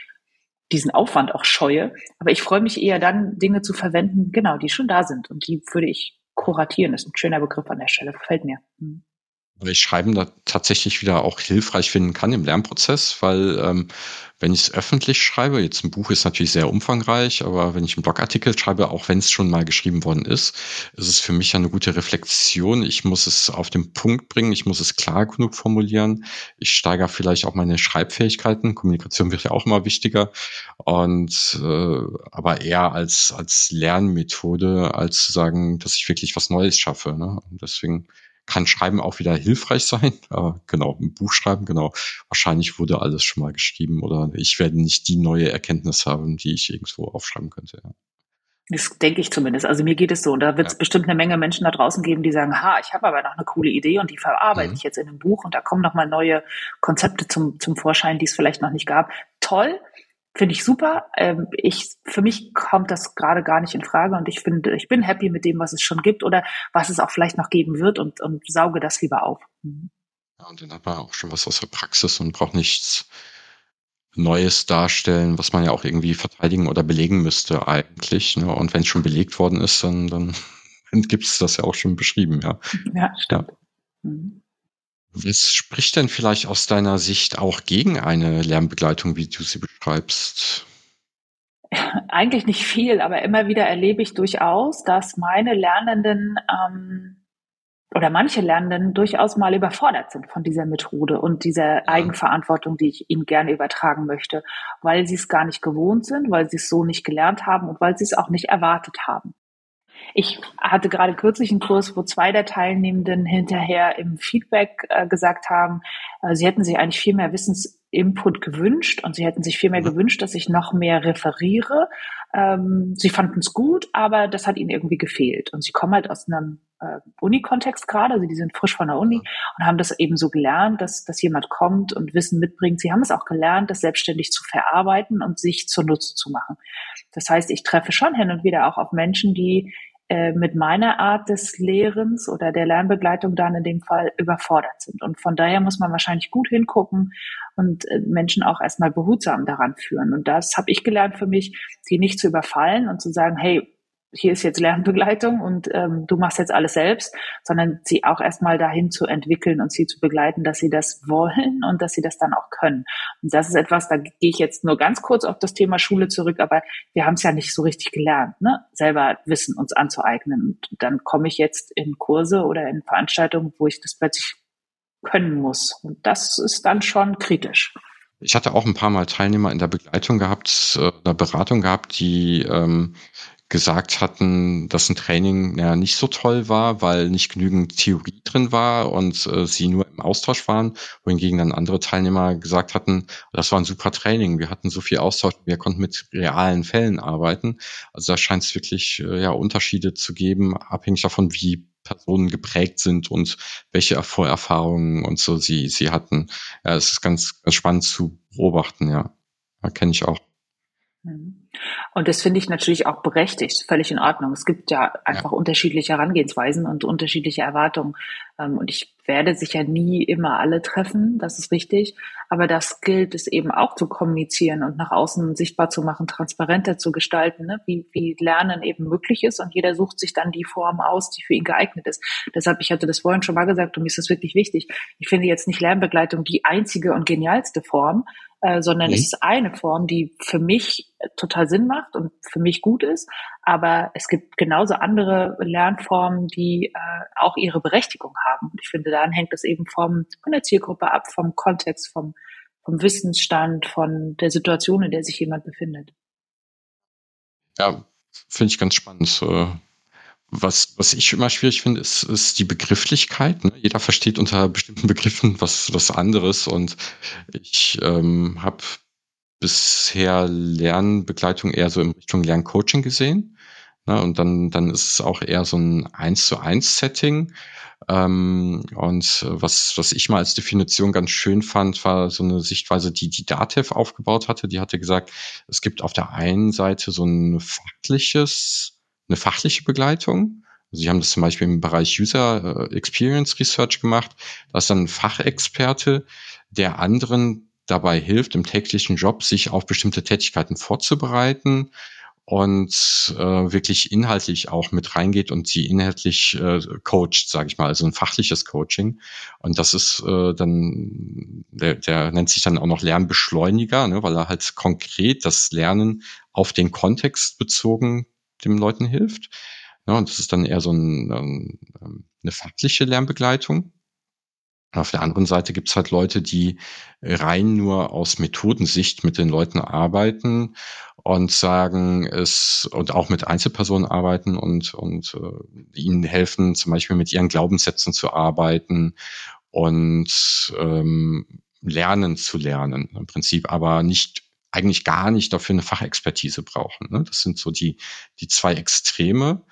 diesen Aufwand auch scheue. Aber ich freue mich eher dann, Dinge zu verwenden, genau, die schon da sind. Und die würde ich kuratieren. Das ist ein schöner Begriff an der Stelle, gefällt mir. Weil ich Schreiben da tatsächlich wieder auch hilfreich finden kann im Lernprozess, weil ähm, wenn ich es öffentlich schreibe, jetzt ein Buch ist natürlich sehr umfangreich, aber wenn ich einen Blogartikel schreibe, auch wenn es schon mal geschrieben worden ist, ist es für mich eine gute Reflexion. Ich muss es auf den Punkt bringen, ich muss es klar genug formulieren. Ich steigere vielleicht auch meine Schreibfähigkeiten. Kommunikation wird ja auch immer wichtiger. Und äh, aber eher als als Lernmethode, als zu sagen, dass ich wirklich was Neues schaffe. Ne? Und deswegen kann Schreiben auch wieder hilfreich sein. Äh, genau, ein Buch schreiben, genau. Wahrscheinlich wurde alles schon mal geschrieben oder ich werde nicht die neue Erkenntnis haben, die ich irgendwo aufschreiben könnte. Ja. Das denke ich zumindest. Also mir geht es so. Und da wird es ja. bestimmt eine Menge Menschen da draußen geben, die sagen, ha, ich habe aber noch eine coole Idee und die verarbeite mhm. ich jetzt in einem Buch und da kommen noch mal neue Konzepte zum, zum Vorschein, die es vielleicht noch nicht gab. Toll, finde ich super. Ähm, ich, für mich kommt das gerade gar nicht in Frage und ich finde, ich bin happy mit dem, was es schon gibt oder was es auch vielleicht noch geben wird und, und sauge das lieber auf. Mhm. Ja, und dann hat man auch schon was aus der Praxis und braucht nichts Neues darstellen, was man ja auch irgendwie verteidigen oder belegen müsste eigentlich. Ne? Und wenn es schon belegt worden ist, dann, dann, dann gibt es das ja auch schon beschrieben, ja. Ja, stimmt. Ja. Mhm. Was spricht denn vielleicht aus deiner Sicht auch gegen eine Lernbegleitung, wie du sie beschreibst? Eigentlich nicht viel, aber immer wieder erlebe ich durchaus, dass meine Lernenden ähm, oder manche Lernenden durchaus mal überfordert sind von dieser Methode und dieser Eigenverantwortung, die ich ihnen gerne übertragen möchte, weil sie es gar nicht gewohnt sind, weil sie es so nicht gelernt haben und weil sie es auch nicht erwartet haben. Ich hatte gerade kürzlich einen Kurs, wo zwei der Teilnehmenden hinterher im Feedback äh, gesagt haben, äh, sie hätten sich eigentlich viel mehr Wissensinput gewünscht und sie hätten sich viel mehr mhm. gewünscht, dass ich noch mehr referiere. Ähm, sie fanden es gut, aber das hat ihnen irgendwie gefehlt. Und sie kommen halt aus einem äh, Uni-Kontext gerade, also die sind frisch von der Uni und haben das eben so gelernt, dass, dass jemand kommt und Wissen mitbringt. Sie haben es auch gelernt, das selbstständig zu verarbeiten und sich zunutze zu machen. Das heißt, ich treffe schon hin und wieder auch auf Menschen, die äh, mit meiner Art des Lehrens oder der Lernbegleitung dann in dem Fall überfordert sind. Und von daher muss man wahrscheinlich gut hingucken und äh, Menschen auch erstmal behutsam daran führen. Und das habe ich gelernt für mich, die nicht zu überfallen und zu sagen, hey, hier ist jetzt Lernbegleitung und ähm, du machst jetzt alles selbst, sondern sie auch erstmal dahin zu entwickeln und sie zu begleiten, dass sie das wollen und dass sie das dann auch können. Und das ist etwas, da gehe ich jetzt nur ganz kurz auf das Thema Schule zurück, aber wir haben es ja nicht so richtig gelernt, ne? selber Wissen uns anzueignen. Und dann komme ich jetzt in Kurse oder in Veranstaltungen, wo ich das plötzlich können muss. Und das ist dann schon kritisch. Ich hatte auch ein paar Mal Teilnehmer in der Begleitung gehabt, äh, einer Beratung gehabt, die ähm, gesagt hatten, dass ein Training ja nicht so toll war, weil nicht genügend Theorie drin war und äh, sie nur im Austausch waren, wohingegen dann andere Teilnehmer gesagt hatten, das war ein super Training, wir hatten so viel Austausch, wir konnten mit realen Fällen arbeiten. Also da scheint es wirklich äh, ja Unterschiede zu geben, abhängig davon, wie Personen geprägt sind und welche Vorerfahrungen und so sie sie hatten. Ja, es ist ganz, ganz spannend zu beobachten, ja. ja kenne ich auch. Mhm. Und das finde ich natürlich auch berechtigt, völlig in Ordnung. Es gibt ja einfach ja. unterschiedliche Herangehensweisen und unterschiedliche Erwartungen. Ähm, und ich werde sicher nie immer alle treffen, das ist richtig. Aber das gilt es eben auch zu kommunizieren und nach außen sichtbar zu machen, transparenter zu gestalten, ne? wie, wie Lernen eben möglich ist. Und jeder sucht sich dann die Form aus, die für ihn geeignet ist. Deshalb, ich hatte das vorhin schon mal gesagt und mir ist das wirklich wichtig. Ich finde jetzt nicht Lernbegleitung die einzige und genialste Form, äh, sondern mhm. es ist eine Form, die für mich total Sinn macht und für mich gut ist. Aber es gibt genauso andere Lernformen, die äh, auch ihre Berechtigung haben. Und ich finde, dann hängt es eben vom, von der Zielgruppe ab, vom Kontext, vom, vom Wissensstand, von der Situation, in der sich jemand befindet. Ja, finde ich ganz spannend. Was, was ich immer schwierig finde, ist, ist die Begrifflichkeit. Ne? Jeder versteht unter bestimmten Begriffen was, was anderes. Und ich ähm, habe bisher Lernbegleitung eher so in Richtung Lerncoaching gesehen. Ne? Und dann, dann ist es auch eher so ein eins zu eins Setting. Ähm, und was, was ich mal als Definition ganz schön fand, war so eine Sichtweise, die die Datev aufgebaut hatte. Die hatte gesagt, es gibt auf der einen Seite so ein fachliches eine fachliche Begleitung. Also sie haben das zum Beispiel im Bereich User äh, Experience Research gemacht. Da ist dann ein Fachexperte, der anderen dabei hilft, im täglichen Job sich auf bestimmte Tätigkeiten vorzubereiten und äh, wirklich inhaltlich auch mit reingeht und sie inhaltlich äh, coacht, sage ich mal, also ein fachliches Coaching. Und das ist äh, dann, der, der nennt sich dann auch noch Lernbeschleuniger, ne, weil er halt konkret das Lernen auf den Kontext bezogen den Leuten hilft. Ja, und das ist dann eher so ein, ähm, eine fachliche Lernbegleitung. Auf der anderen Seite gibt's halt Leute, die rein nur aus Methodensicht mit den Leuten arbeiten und sagen es und auch mit Einzelpersonen arbeiten und und äh, ihnen helfen, zum Beispiel mit ihren Glaubenssätzen zu arbeiten und ähm, lernen zu lernen im Prinzip, aber nicht eigentlich gar nicht dafür eine Fachexpertise brauchen. Ne? Das sind so die, die zwei Extreme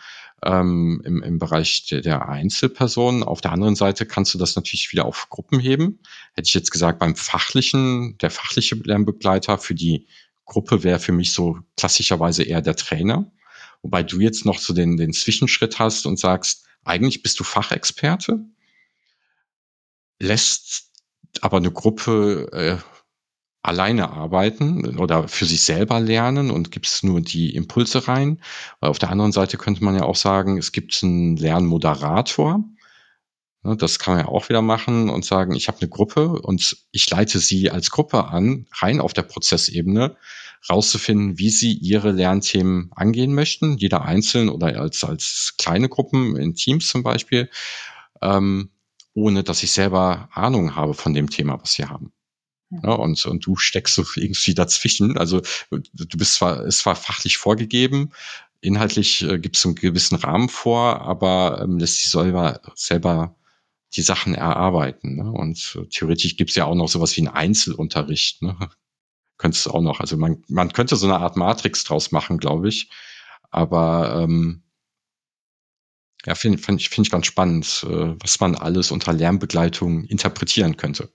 ähm, im, im Bereich der, der Einzelpersonen. Auf der anderen Seite kannst du das natürlich wieder auf Gruppen heben. Hätte ich jetzt gesagt, beim fachlichen, der fachliche Lernbegleiter für die Gruppe wäre für mich so klassischerweise eher der Trainer. Wobei du jetzt noch so den, den Zwischenschritt hast und sagst, eigentlich bist du Fachexperte, lässt aber eine Gruppe äh, alleine arbeiten oder für sich selber lernen und gibt es nur die Impulse rein. Auf der anderen Seite könnte man ja auch sagen, es gibt einen Lernmoderator. Das kann man ja auch wieder machen und sagen, ich habe eine Gruppe und ich leite sie als Gruppe an, rein auf der Prozessebene, rauszufinden, wie sie ihre Lernthemen angehen möchten, jeder einzeln oder als, als kleine Gruppen in Teams zum Beispiel, ähm, ohne dass ich selber Ahnung habe von dem Thema, was sie haben. Ja, und, und du steckst so irgendwie dazwischen. Also du bist zwar, ist zwar fachlich vorgegeben, inhaltlich äh, gibt es einen gewissen Rahmen vor, aber ähm, lässt sich selber, selber die Sachen erarbeiten. Ne? Und äh, theoretisch gibt es ja auch noch sowas wie einen Einzelunterricht. Ne? Könntest du auch noch, also man, man könnte so eine Art Matrix draus machen, glaube ich. Aber ähm, ja, finde find ich, find ich ganz spannend, äh, was man alles unter Lernbegleitung interpretieren könnte.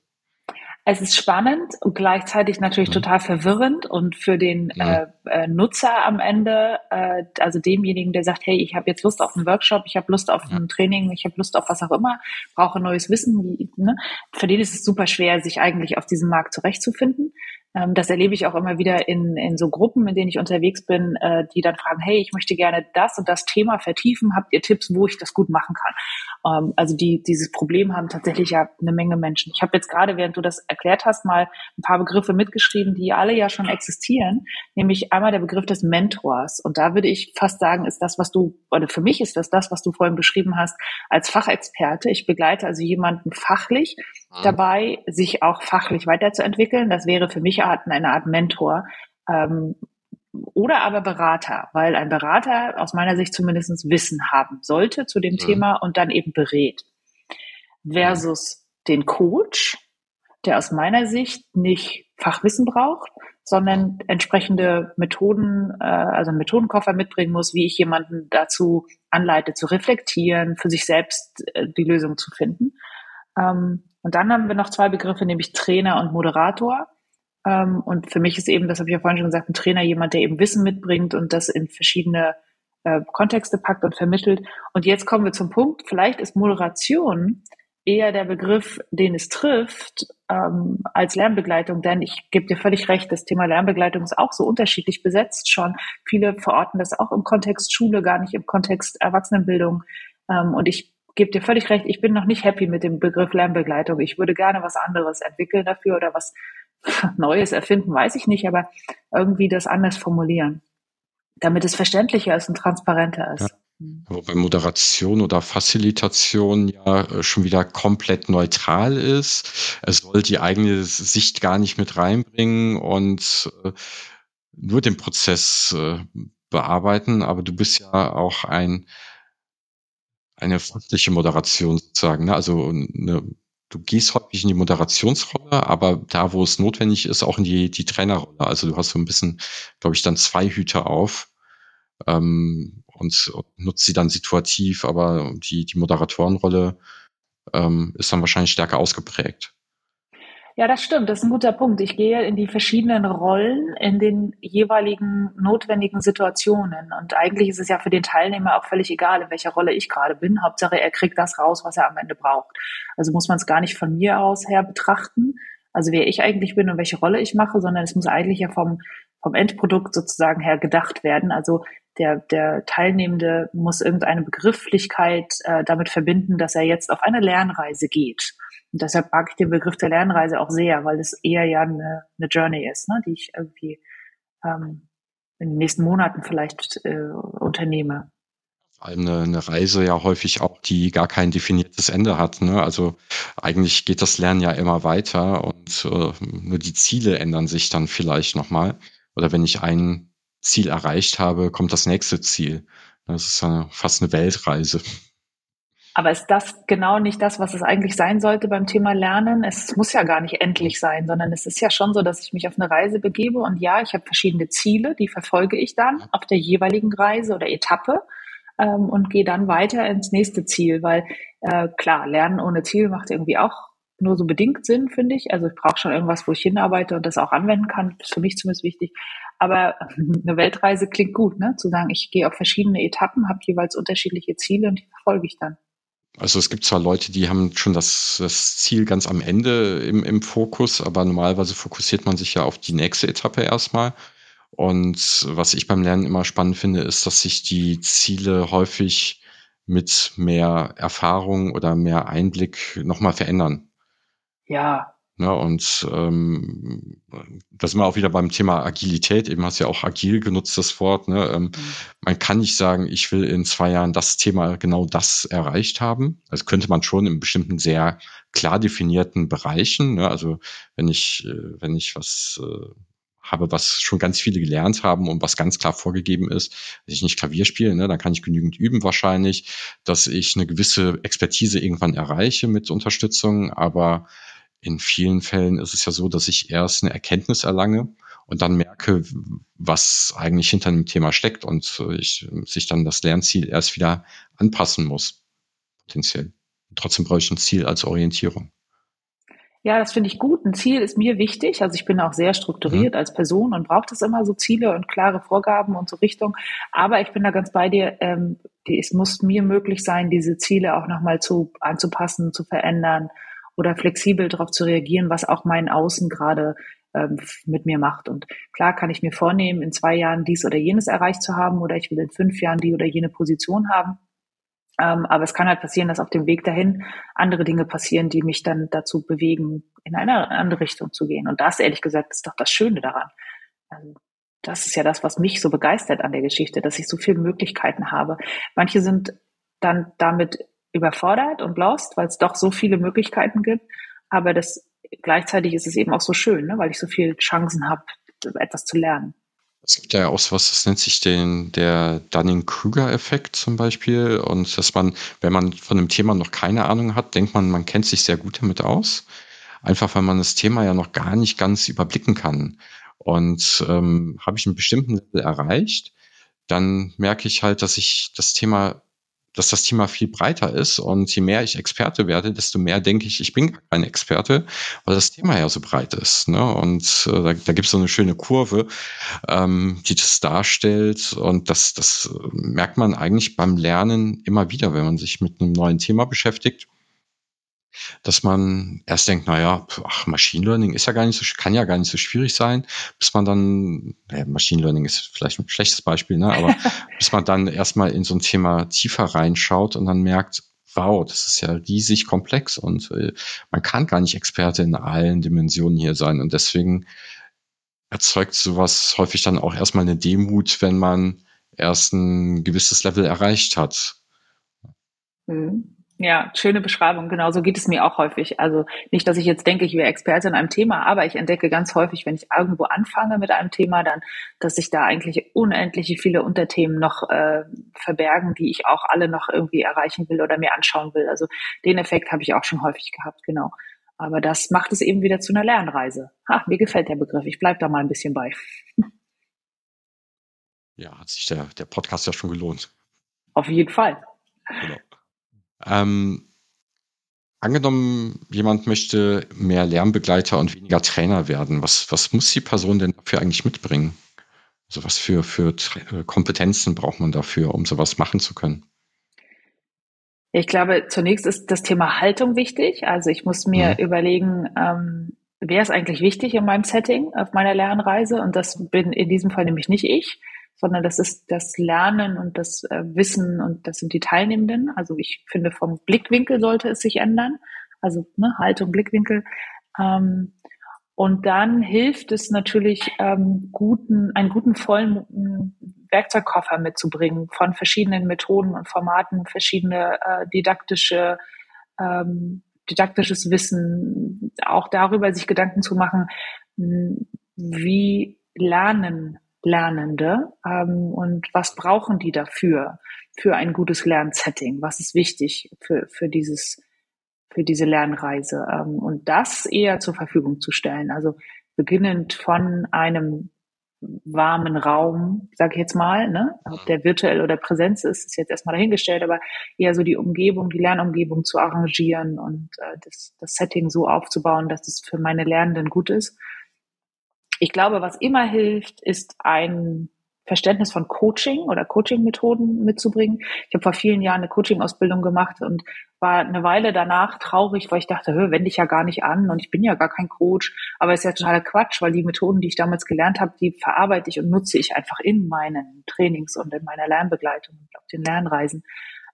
Es ist spannend und gleichzeitig natürlich mhm. total verwirrend und für den mhm. äh, äh, Nutzer am Ende, äh, also demjenigen, der sagt, hey, ich habe jetzt Lust auf einen Workshop, ich habe Lust auf ein Training, ich habe Lust auf was auch immer, brauche neues Wissen, wie, ne? für den ist es super schwer, sich eigentlich auf diesem Markt zurechtzufinden. Ähm, das erlebe ich auch immer wieder in, in so Gruppen, in denen ich unterwegs bin, äh, die dann fragen, hey, ich möchte gerne das und das Thema vertiefen, habt ihr Tipps, wo ich das gut machen kann? Ähm, also die, dieses Problem haben tatsächlich ja eine Menge Menschen. Ich habe jetzt gerade, während du das erklärt hast, mal ein paar Begriffe mitgeschrieben, die alle ja schon existieren, nämlich einmal der Begriff des Mentors. Und da würde ich fast sagen, ist das, was du, oder für mich ist das das, was du vorhin beschrieben hast, als Fachexperte. Ich begleite also jemanden fachlich mhm. dabei, sich auch fachlich weiterzuentwickeln. Das wäre für mich eine Art Mentor. Ähm, oder aber Berater, weil ein Berater aus meiner Sicht zumindest Wissen haben sollte zu dem mhm. Thema und dann eben berät. Versus den Coach, der aus meiner Sicht nicht Fachwissen braucht, sondern entsprechende Methoden, äh, also einen Methodenkoffer mitbringen muss, wie ich jemanden dazu anleite, zu reflektieren, für sich selbst äh, die Lösung zu finden. Ähm, und dann haben wir noch zwei Begriffe, nämlich Trainer und Moderator. Ähm, und für mich ist eben, das habe ich ja vorhin schon gesagt, ein Trainer jemand, der eben Wissen mitbringt und das in verschiedene äh, Kontexte packt und vermittelt. Und jetzt kommen wir zum Punkt, vielleicht ist Moderation eher der Begriff, den es trifft, ähm, als Lernbegleitung, denn ich gebe dir völlig recht, das Thema Lernbegleitung ist auch so unterschiedlich besetzt schon. Viele verorten das auch im Kontext Schule, gar nicht im Kontext Erwachsenenbildung. Ähm, und ich gebe dir völlig recht, ich bin noch nicht happy mit dem Begriff Lernbegleitung. Ich würde gerne was anderes entwickeln dafür oder was Neues erfinden, weiß ich nicht, aber irgendwie das anders formulieren, damit es verständlicher ist und transparenter ist. Ja. Wobei Moderation oder Facilitation ja äh, schon wieder komplett neutral ist. Es soll die eigene Sicht gar nicht mit reinbringen und äh, nur den Prozess äh, bearbeiten. Aber du bist ja auch ein eine fachliche Moderation sozusagen. Ne? Also eine du gehst häufig in die Moderationsrolle, aber da, wo es notwendig ist, auch in die, die Trainerrolle. Also du hast so ein bisschen, glaube ich, dann zwei Hüte auf ähm, und nutzt sie dann situativ, aber die, die Moderatorenrolle ähm, ist dann wahrscheinlich stärker ausgeprägt. Ja, das stimmt. Das ist ein guter Punkt. Ich gehe in die verschiedenen Rollen in den jeweiligen notwendigen Situationen. Und eigentlich ist es ja für den Teilnehmer auch völlig egal, in welcher Rolle ich gerade bin. Hauptsache, er kriegt das raus, was er am Ende braucht. Also muss man es gar nicht von mir aus her betrachten, also wer ich eigentlich bin und welche Rolle ich mache, sondern es muss eigentlich ja vom, vom Endprodukt sozusagen her gedacht werden. Also der, der Teilnehmende muss irgendeine Begrifflichkeit äh, damit verbinden, dass er jetzt auf eine Lernreise geht. Und deshalb mag ich den Begriff der Lernreise auch sehr, weil es eher ja eine, eine Journey ist, ne, die ich irgendwie ähm, in den nächsten Monaten vielleicht äh, unternehme. Eine, eine Reise ja häufig auch, die gar kein definiertes Ende hat. Ne? Also eigentlich geht das Lernen ja immer weiter und äh, nur die Ziele ändern sich dann vielleicht nochmal. Oder wenn ich ein Ziel erreicht habe, kommt das nächste Ziel. Das ist eine, fast eine Weltreise. Aber ist das genau nicht das, was es eigentlich sein sollte beim Thema Lernen? Es muss ja gar nicht endlich sein, sondern es ist ja schon so, dass ich mich auf eine Reise begebe und ja, ich habe verschiedene Ziele, die verfolge ich dann auf der jeweiligen Reise oder Etappe ähm, und gehe dann weiter ins nächste Ziel, weil äh, klar, Lernen ohne Ziel macht irgendwie auch nur so bedingt Sinn, finde ich. Also ich brauche schon irgendwas, wo ich hinarbeite und das auch anwenden kann. Das ist für mich zumindest wichtig. Aber eine Weltreise klingt gut, ne? Zu sagen, ich gehe auf verschiedene Etappen, habe jeweils unterschiedliche Ziele und die verfolge ich dann. Also es gibt zwar Leute, die haben schon das, das Ziel ganz am Ende im, im Fokus, aber normalerweise fokussiert man sich ja auf die nächste Etappe erstmal. Und was ich beim Lernen immer spannend finde, ist, dass sich die Ziele häufig mit mehr Erfahrung oder mehr Einblick nochmal verändern. Ja, Ne, und ähm, da sind wir auch wieder beim Thema Agilität. Eben hast du ja auch agil genutzt, das Wort. Ne? Ähm, mhm. Man kann nicht sagen, ich will in zwei Jahren das Thema genau das erreicht haben. Das könnte man schon in bestimmten sehr klar definierten Bereichen. Ne? Also wenn ich, äh, wenn ich was äh, habe, was schon ganz viele gelernt haben und was ganz klar vorgegeben ist, dass ich nicht Klavier spiele, ne, dann kann ich genügend üben wahrscheinlich, dass ich eine gewisse Expertise irgendwann erreiche mit Unterstützung, aber in vielen Fällen ist es ja so, dass ich erst eine Erkenntnis erlange und dann merke, was eigentlich hinter dem Thema steckt und ich sich dann das Lernziel erst wieder anpassen muss, potenziell. trotzdem brauche ich ein Ziel als Orientierung. Ja, das finde ich gut. Ein Ziel ist mir wichtig. Also ich bin auch sehr strukturiert mhm. als Person und brauche das immer so Ziele und klare Vorgaben und so Richtung. Aber ich bin da ganz bei dir. Ähm, es muss mir möglich sein, diese Ziele auch nochmal zu anzupassen, zu verändern oder flexibel darauf zu reagieren, was auch mein Außen gerade ähm, mit mir macht. Und klar kann ich mir vornehmen, in zwei Jahren dies oder jenes erreicht zu haben oder ich will in fünf Jahren die oder jene Position haben. Ähm, aber es kann halt passieren, dass auf dem Weg dahin andere Dinge passieren, die mich dann dazu bewegen, in eine andere Richtung zu gehen. Und das, ehrlich gesagt, ist doch das Schöne daran. Also, das ist ja das, was mich so begeistert an der Geschichte, dass ich so viele Möglichkeiten habe. Manche sind dann damit überfordert und lost, weil es doch so viele Möglichkeiten gibt. Aber das gleichzeitig ist es eben auch so schön, ne? weil ich so viele Chancen habe, etwas zu lernen. Es gibt ja auch so was, das nennt sich den, der Dunning-Kruger-Effekt zum Beispiel. Und dass man, wenn man von einem Thema noch keine Ahnung hat, denkt man, man kennt sich sehr gut damit aus. Einfach weil man das Thema ja noch gar nicht ganz überblicken kann. Und ähm, habe ich einen bestimmten Level erreicht, dann merke ich halt, dass ich das Thema dass das Thema viel breiter ist und je mehr ich Experte werde, desto mehr denke ich, ich bin kein Experte, weil das Thema ja so breit ist. Ne? Und äh, da, da gibt es so eine schöne Kurve, ähm, die das darstellt und das, das merkt man eigentlich beim Lernen immer wieder, wenn man sich mit einem neuen Thema beschäftigt dass man erst denkt, naja, ach, Machine Learning ist ja gar nicht so, kann ja gar nicht so schwierig sein, bis man dann, naja, Machine Learning ist vielleicht ein schlechtes Beispiel, ne, aber bis man dann erstmal in so ein Thema tiefer reinschaut und dann merkt, wow, das ist ja riesig komplex und äh, man kann gar nicht Experte in allen Dimensionen hier sein und deswegen erzeugt sowas häufig dann auch erstmal eine Demut, wenn man erst ein gewisses Level erreicht hat. Mhm. Ja, schöne Beschreibung. Genau so geht es mir auch häufig. Also nicht, dass ich jetzt denke, ich wäre Experte in einem Thema, aber ich entdecke ganz häufig, wenn ich irgendwo anfange mit einem Thema, dann, dass sich da eigentlich unendliche viele Unterthemen noch äh, verbergen, die ich auch alle noch irgendwie erreichen will oder mir anschauen will. Also den Effekt habe ich auch schon häufig gehabt, genau. Aber das macht es eben wieder zu einer Lernreise. Ha, mir gefällt der Begriff. Ich bleib da mal ein bisschen bei. Ja, hat sich der, der Podcast ja schon gelohnt. Auf jeden Fall. Genau. Ähm, angenommen, jemand möchte mehr Lernbegleiter und weniger Trainer werden. Was, was muss die Person denn dafür eigentlich mitbringen? Also was für, für äh, Kompetenzen braucht man dafür, um sowas machen zu können? Ich glaube, zunächst ist das Thema Haltung wichtig. Also ich muss mir mhm. überlegen, ähm, wer ist eigentlich wichtig in meinem Setting auf meiner Lernreise? Und das bin in diesem Fall nämlich nicht ich sondern das ist das Lernen und das äh, Wissen und das sind die Teilnehmenden. Also ich finde, vom Blickwinkel sollte es sich ändern. Also ne, Haltung, Blickwinkel. Ähm, und dann hilft es natürlich, ähm, guten, einen guten vollen Werkzeugkoffer mitzubringen von verschiedenen Methoden und Formaten, verschiedene äh, didaktische, ähm, didaktisches Wissen, auch darüber sich Gedanken zu machen, wie Lernen Lernende ähm, und was brauchen die dafür, für ein gutes Lernsetting? Was ist wichtig für, für dieses für diese Lernreise ähm, und das eher zur Verfügung zu stellen. Also beginnend von einem warmen Raum, sage ich jetzt mal, ne? ob der virtuell oder Präsenz ist, ist jetzt erstmal dahingestellt, aber eher so die Umgebung, die Lernumgebung zu arrangieren und äh, das, das Setting so aufzubauen, dass es für meine Lernenden gut ist. Ich glaube, was immer hilft, ist ein Verständnis von Coaching oder Coaching-Methoden mitzubringen. Ich habe vor vielen Jahren eine Coaching-Ausbildung gemacht und war eine Weile danach traurig, weil ich dachte, hör, wende ich ja gar nicht an und ich bin ja gar kein Coach. Aber es ist ja totaler Quatsch, weil die Methoden, die ich damals gelernt habe, die verarbeite ich und nutze ich einfach in meinen Trainings und in meiner Lernbegleitung und auf den Lernreisen.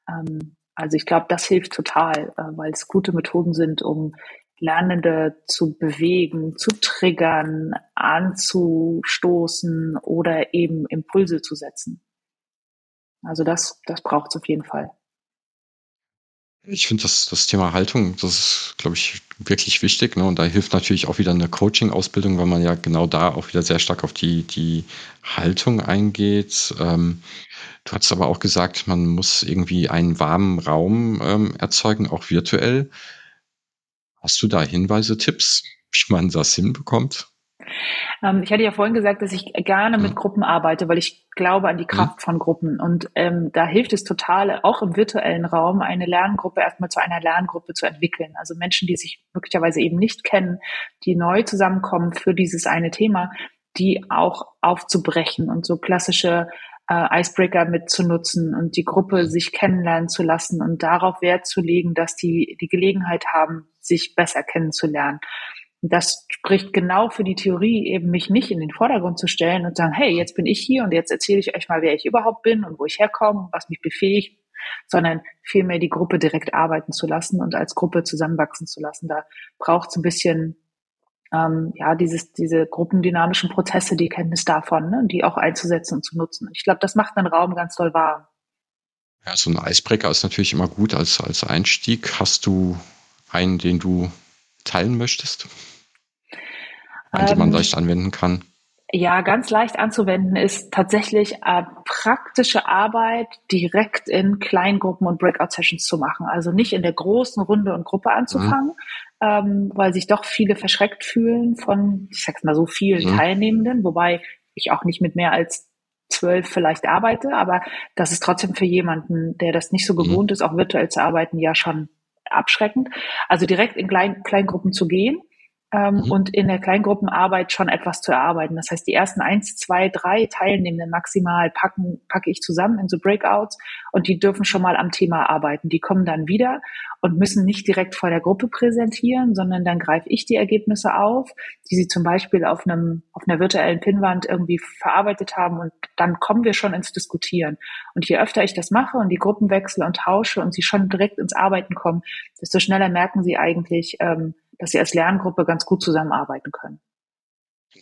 Ähm, also ich glaube, das hilft total, äh, weil es gute Methoden sind, um Lernende zu bewegen, zu triggern, anzustoßen oder eben Impulse zu setzen. Also das, das braucht es auf jeden Fall. Ich finde das, das Thema Haltung, das ist, glaube ich, wirklich wichtig. Ne? Und da hilft natürlich auch wieder eine Coaching-Ausbildung, weil man ja genau da auch wieder sehr stark auf die, die Haltung eingeht. Ähm, du hast aber auch gesagt, man muss irgendwie einen warmen Raum ähm, erzeugen, auch virtuell. Hast du da Hinweise, Tipps, wie man das hinbekommt? Ähm, ich hatte ja vorhin gesagt, dass ich gerne mit mhm. Gruppen arbeite, weil ich glaube an die Kraft mhm. von Gruppen. Und ähm, da hilft es total, auch im virtuellen Raum eine Lerngruppe erstmal zu einer Lerngruppe zu entwickeln. Also Menschen, die sich möglicherweise eben nicht kennen, die neu zusammenkommen für dieses eine Thema, die auch aufzubrechen und so klassische äh, Icebreaker mitzunutzen und die Gruppe sich kennenlernen zu lassen und darauf Wert zu legen, dass die die Gelegenheit haben, sich besser kennenzulernen. Das spricht genau für die Theorie, eben mich nicht in den Vordergrund zu stellen und sagen, hey, jetzt bin ich hier und jetzt erzähle ich euch mal, wer ich überhaupt bin und wo ich herkomme und was mich befähigt, sondern vielmehr die Gruppe direkt arbeiten zu lassen und als Gruppe zusammenwachsen zu lassen. Da braucht es ein bisschen ähm, ja, dieses, diese gruppendynamischen Prozesse, die Kenntnis davon, ne, die auch einzusetzen und zu nutzen. Ich glaube, das macht einen Raum ganz toll warm. Ja, so ein Eisbrecher ist natürlich immer gut als, als Einstieg. Hast du einen, den du teilen möchtest? Einen, ähm, den man ähm, leicht anwenden kann? Ja, ganz leicht anzuwenden ist tatsächlich äh, praktische Arbeit direkt in Kleingruppen und Breakout-Sessions zu machen. Also nicht in der großen Runde und Gruppe anzufangen, mhm. ähm, weil sich doch viele verschreckt fühlen von, ich sag's mal so, vielen mhm. Teilnehmenden, wobei ich auch nicht mit mehr als zwölf vielleicht arbeite, aber das ist trotzdem für jemanden, der das nicht so mhm. gewohnt mhm. ist, auch virtuell zu arbeiten, ja schon abschreckend. Also direkt in Klein Kleingruppen zu gehen ähm, mhm. und in der Kleingruppenarbeit schon etwas zu erarbeiten. Das heißt, die ersten eins, zwei, drei Teilnehmenden maximal packen, packe ich zusammen in so Breakouts und die dürfen schon mal am Thema arbeiten. Die kommen dann wieder und müssen nicht direkt vor der Gruppe präsentieren, sondern dann greife ich die Ergebnisse auf, die sie zum Beispiel auf einem, auf einer virtuellen Pinnwand irgendwie verarbeitet haben und dann kommen wir schon ins Diskutieren. Und je öfter ich das mache und die Gruppen wechsle und tausche und sie schon direkt ins Arbeiten kommen, desto schneller merken sie eigentlich, ähm, dass sie als Lerngruppe ganz gut zusammenarbeiten können.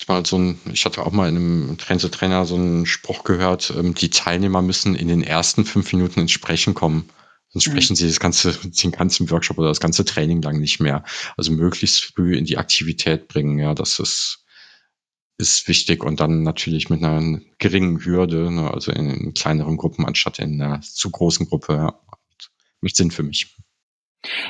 Mal so ein, ich hatte auch mal in einem Trainer so einen Spruch gehört, ähm, die Teilnehmer müssen in den ersten fünf Minuten ins Sprechen kommen. Sonst mhm. sprechen mhm. sie das ganze, den ganzen Workshop oder das ganze Training lang nicht mehr. Also möglichst früh in die Aktivität bringen, ja, das ist, ist wichtig und dann natürlich mit einer geringen Hürde, ne, also in, in kleineren Gruppen anstatt in einer zu großen Gruppe, ja. Macht Sinn für mich.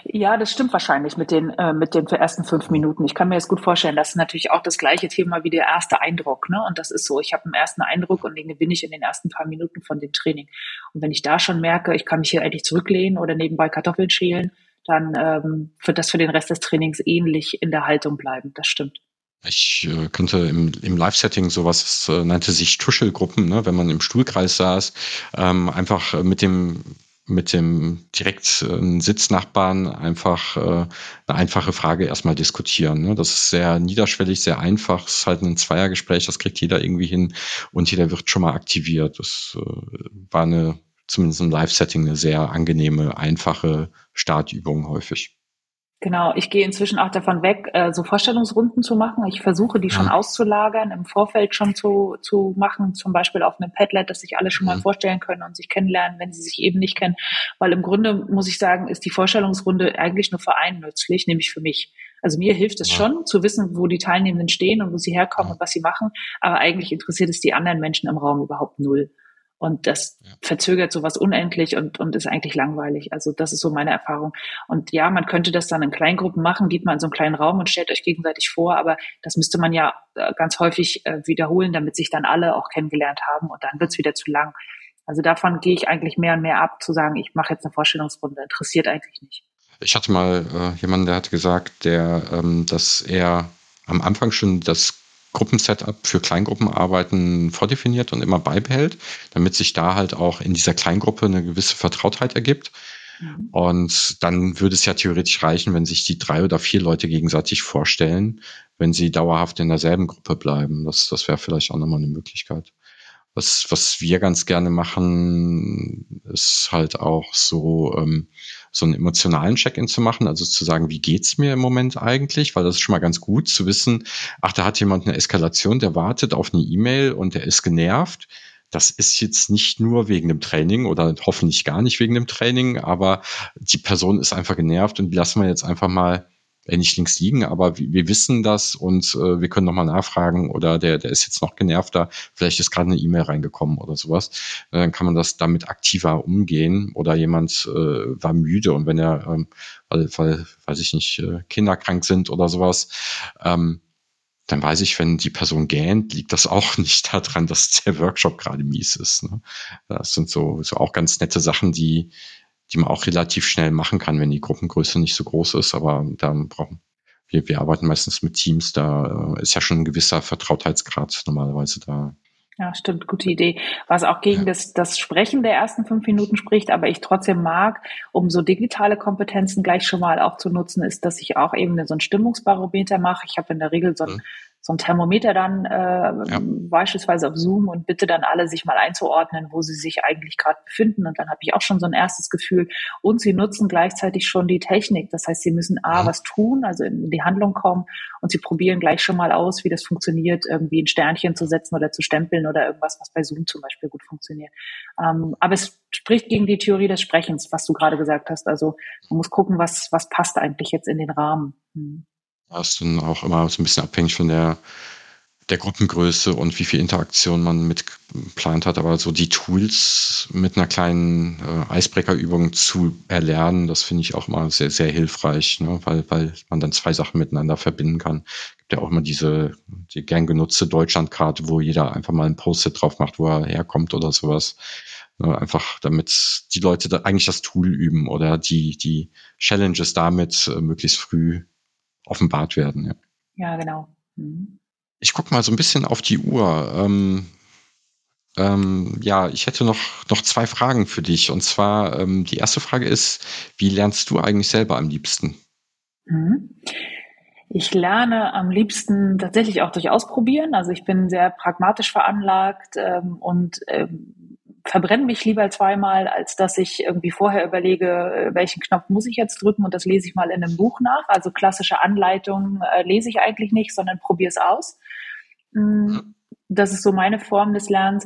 Ja, das stimmt wahrscheinlich mit den, äh, mit den ersten fünf Minuten. Ich kann mir das gut vorstellen. Das ist natürlich auch das gleiche Thema wie der erste Eindruck. Ne? Und das ist so, ich habe einen ersten Eindruck und den gewinne ich in den ersten paar Minuten von dem Training. Und wenn ich da schon merke, ich kann mich hier eigentlich zurücklehnen oder nebenbei Kartoffeln schälen, dann ähm, wird das für den Rest des Trainings ähnlich in der Haltung bleiben. Das stimmt. Ich äh, kannte im, im Live-Setting sowas, äh, nannte sich Tuschelgruppen, ne? wenn man im Stuhlkreis saß, ähm, einfach mit dem mit dem direkt äh, Sitznachbarn einfach äh, eine einfache Frage erstmal diskutieren. Ne? Das ist sehr niederschwellig, sehr einfach. Es ist halt ein Zweiergespräch, das kriegt jeder irgendwie hin und jeder wird schon mal aktiviert. Das äh, war eine, zumindest im Live-Setting, eine sehr angenehme, einfache Startübung häufig. Genau, ich gehe inzwischen auch davon weg, äh, so Vorstellungsrunden zu machen. Ich versuche, die schon ja. auszulagern, im Vorfeld schon zu, zu machen, zum Beispiel auf einem Padlet, dass sich alle schon mal vorstellen können und sich kennenlernen, wenn sie sich eben nicht kennen. Weil im Grunde, muss ich sagen, ist die Vorstellungsrunde eigentlich nur für einen nützlich, nämlich für mich. Also mir hilft es ja. schon, zu wissen, wo die Teilnehmenden stehen und wo sie herkommen und was sie machen. Aber eigentlich interessiert es die anderen Menschen im Raum überhaupt null. Und das ja. verzögert sowas unendlich und, und ist eigentlich langweilig. Also das ist so meine Erfahrung. Und ja, man könnte das dann in Kleingruppen machen, geht mal in so einen kleinen Raum und stellt euch gegenseitig vor, aber das müsste man ja äh, ganz häufig äh, wiederholen, damit sich dann alle auch kennengelernt haben und dann wird's wieder zu lang. Also davon gehe ich eigentlich mehr und mehr ab, zu sagen, ich mache jetzt eine Vorstellungsrunde, interessiert eigentlich nicht. Ich hatte mal äh, jemanden, der hat gesagt, der, ähm, dass er am Anfang schon das Gruppensetup für Kleingruppenarbeiten vordefiniert und immer beibehält, damit sich da halt auch in dieser Kleingruppe eine gewisse Vertrautheit ergibt. Mhm. Und dann würde es ja theoretisch reichen, wenn sich die drei oder vier Leute gegenseitig vorstellen, wenn sie dauerhaft in derselben Gruppe bleiben. Das, das wäre vielleicht auch nochmal eine Möglichkeit. Was, was wir ganz gerne machen, ist halt auch so, ähm, so einen emotionalen Check-in zu machen, also zu sagen, wie geht's mir im Moment eigentlich, weil das ist schon mal ganz gut zu wissen, ach, da hat jemand eine Eskalation, der wartet auf eine E-Mail und der ist genervt. Das ist jetzt nicht nur wegen dem Training oder hoffentlich gar nicht wegen dem Training, aber die Person ist einfach genervt und lassen wir jetzt einfach mal äh, nicht links liegen, aber wir wissen das und äh, wir können nochmal nachfragen oder der, der ist jetzt noch genervter, vielleicht ist gerade eine E-Mail reingekommen oder sowas. Äh, dann kann man das damit aktiver umgehen oder jemand äh, war müde und wenn er, ähm, weil, weil, weiß ich nicht, äh, Kinder krank sind oder sowas, ähm, dann weiß ich, wenn die Person gähnt, liegt das auch nicht daran, dass der Workshop gerade mies ist. Ne? Das sind so, so auch ganz nette Sachen, die, die man auch relativ schnell machen kann, wenn die Gruppengröße nicht so groß ist. Aber da brauchen wir, wir arbeiten meistens mit Teams, da äh, ist ja schon ein gewisser Vertrautheitsgrad normalerweise da. Ja, stimmt, gute Idee. Was auch gegen ja. das, das Sprechen der ersten fünf Minuten spricht, aber ich trotzdem mag, um so digitale Kompetenzen gleich schon mal auch zu nutzen, ist, dass ich auch eben so ein Stimmungsbarometer mache. Ich habe in der Regel so ein, mhm so ein Thermometer dann äh, ja. beispielsweise auf Zoom und bitte dann alle sich mal einzuordnen, wo sie sich eigentlich gerade befinden. Und dann habe ich auch schon so ein erstes Gefühl. Und sie nutzen gleichzeitig schon die Technik. Das heißt, sie müssen A, ja. was tun, also in die Handlung kommen und sie probieren gleich schon mal aus, wie das funktioniert, irgendwie ein Sternchen zu setzen oder zu stempeln oder irgendwas, was bei Zoom zum Beispiel gut funktioniert. Ähm, aber es spricht gegen die Theorie des Sprechens, was du gerade gesagt hast. Also man muss gucken, was, was passt eigentlich jetzt in den Rahmen. Hm. Das ist dann auch immer so ein bisschen abhängig von der, der Gruppengröße und wie viel Interaktion man mit geplant hat. Aber so die Tools mit einer kleinen äh, Eisbrecherübung zu erlernen, das finde ich auch immer sehr, sehr hilfreich, ne? weil, weil man dann zwei Sachen miteinander verbinden kann. Es gibt ja auch immer diese die gern genutzte Deutschlandkarte, wo jeder einfach mal ein Post-it drauf macht, wo er herkommt oder sowas. Ne? Einfach damit die Leute da eigentlich das Tool üben oder die, die Challenges damit äh, möglichst früh offenbart werden. Ja, ja genau. Mhm. Ich gucke mal so ein bisschen auf die Uhr. Ähm, ähm, ja, ich hätte noch, noch zwei Fragen für dich. Und zwar, ähm, die erste Frage ist, wie lernst du eigentlich selber am liebsten? Mhm. Ich lerne am liebsten tatsächlich auch durch Ausprobieren. Also ich bin sehr pragmatisch veranlagt ähm, und ähm, verbrenne mich lieber zweimal, als dass ich irgendwie vorher überlege, äh, welchen Knopf muss ich jetzt drücken und das lese ich mal in einem Buch nach. Also klassische Anleitungen äh, lese ich eigentlich nicht, sondern probiere es aus. Mm, das ist so meine Form des Lernens.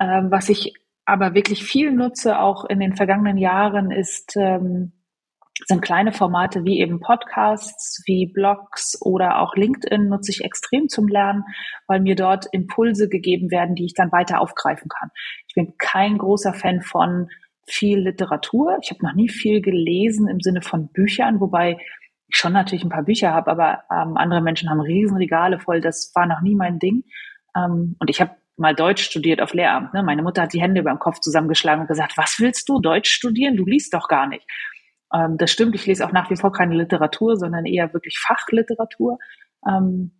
Ähm, was ich aber wirklich viel nutze, auch in den vergangenen Jahren, ist ähm, sind kleine Formate wie eben Podcasts, wie Blogs oder auch LinkedIn nutze ich extrem zum Lernen, weil mir dort Impulse gegeben werden, die ich dann weiter aufgreifen kann. Ich bin kein großer Fan von viel Literatur. Ich habe noch nie viel gelesen im Sinne von Büchern, wobei ich schon natürlich ein paar Bücher habe, aber ähm, andere Menschen haben Riesenregale voll. Das war noch nie mein Ding. Ähm, und ich habe mal Deutsch studiert auf Lehramt. Ne? Meine Mutter hat die Hände über dem Kopf zusammengeschlagen und gesagt, was willst du Deutsch studieren? Du liest doch gar nicht. Ähm, das stimmt, ich lese auch nach wie vor keine Literatur, sondern eher wirklich Fachliteratur. Ähm,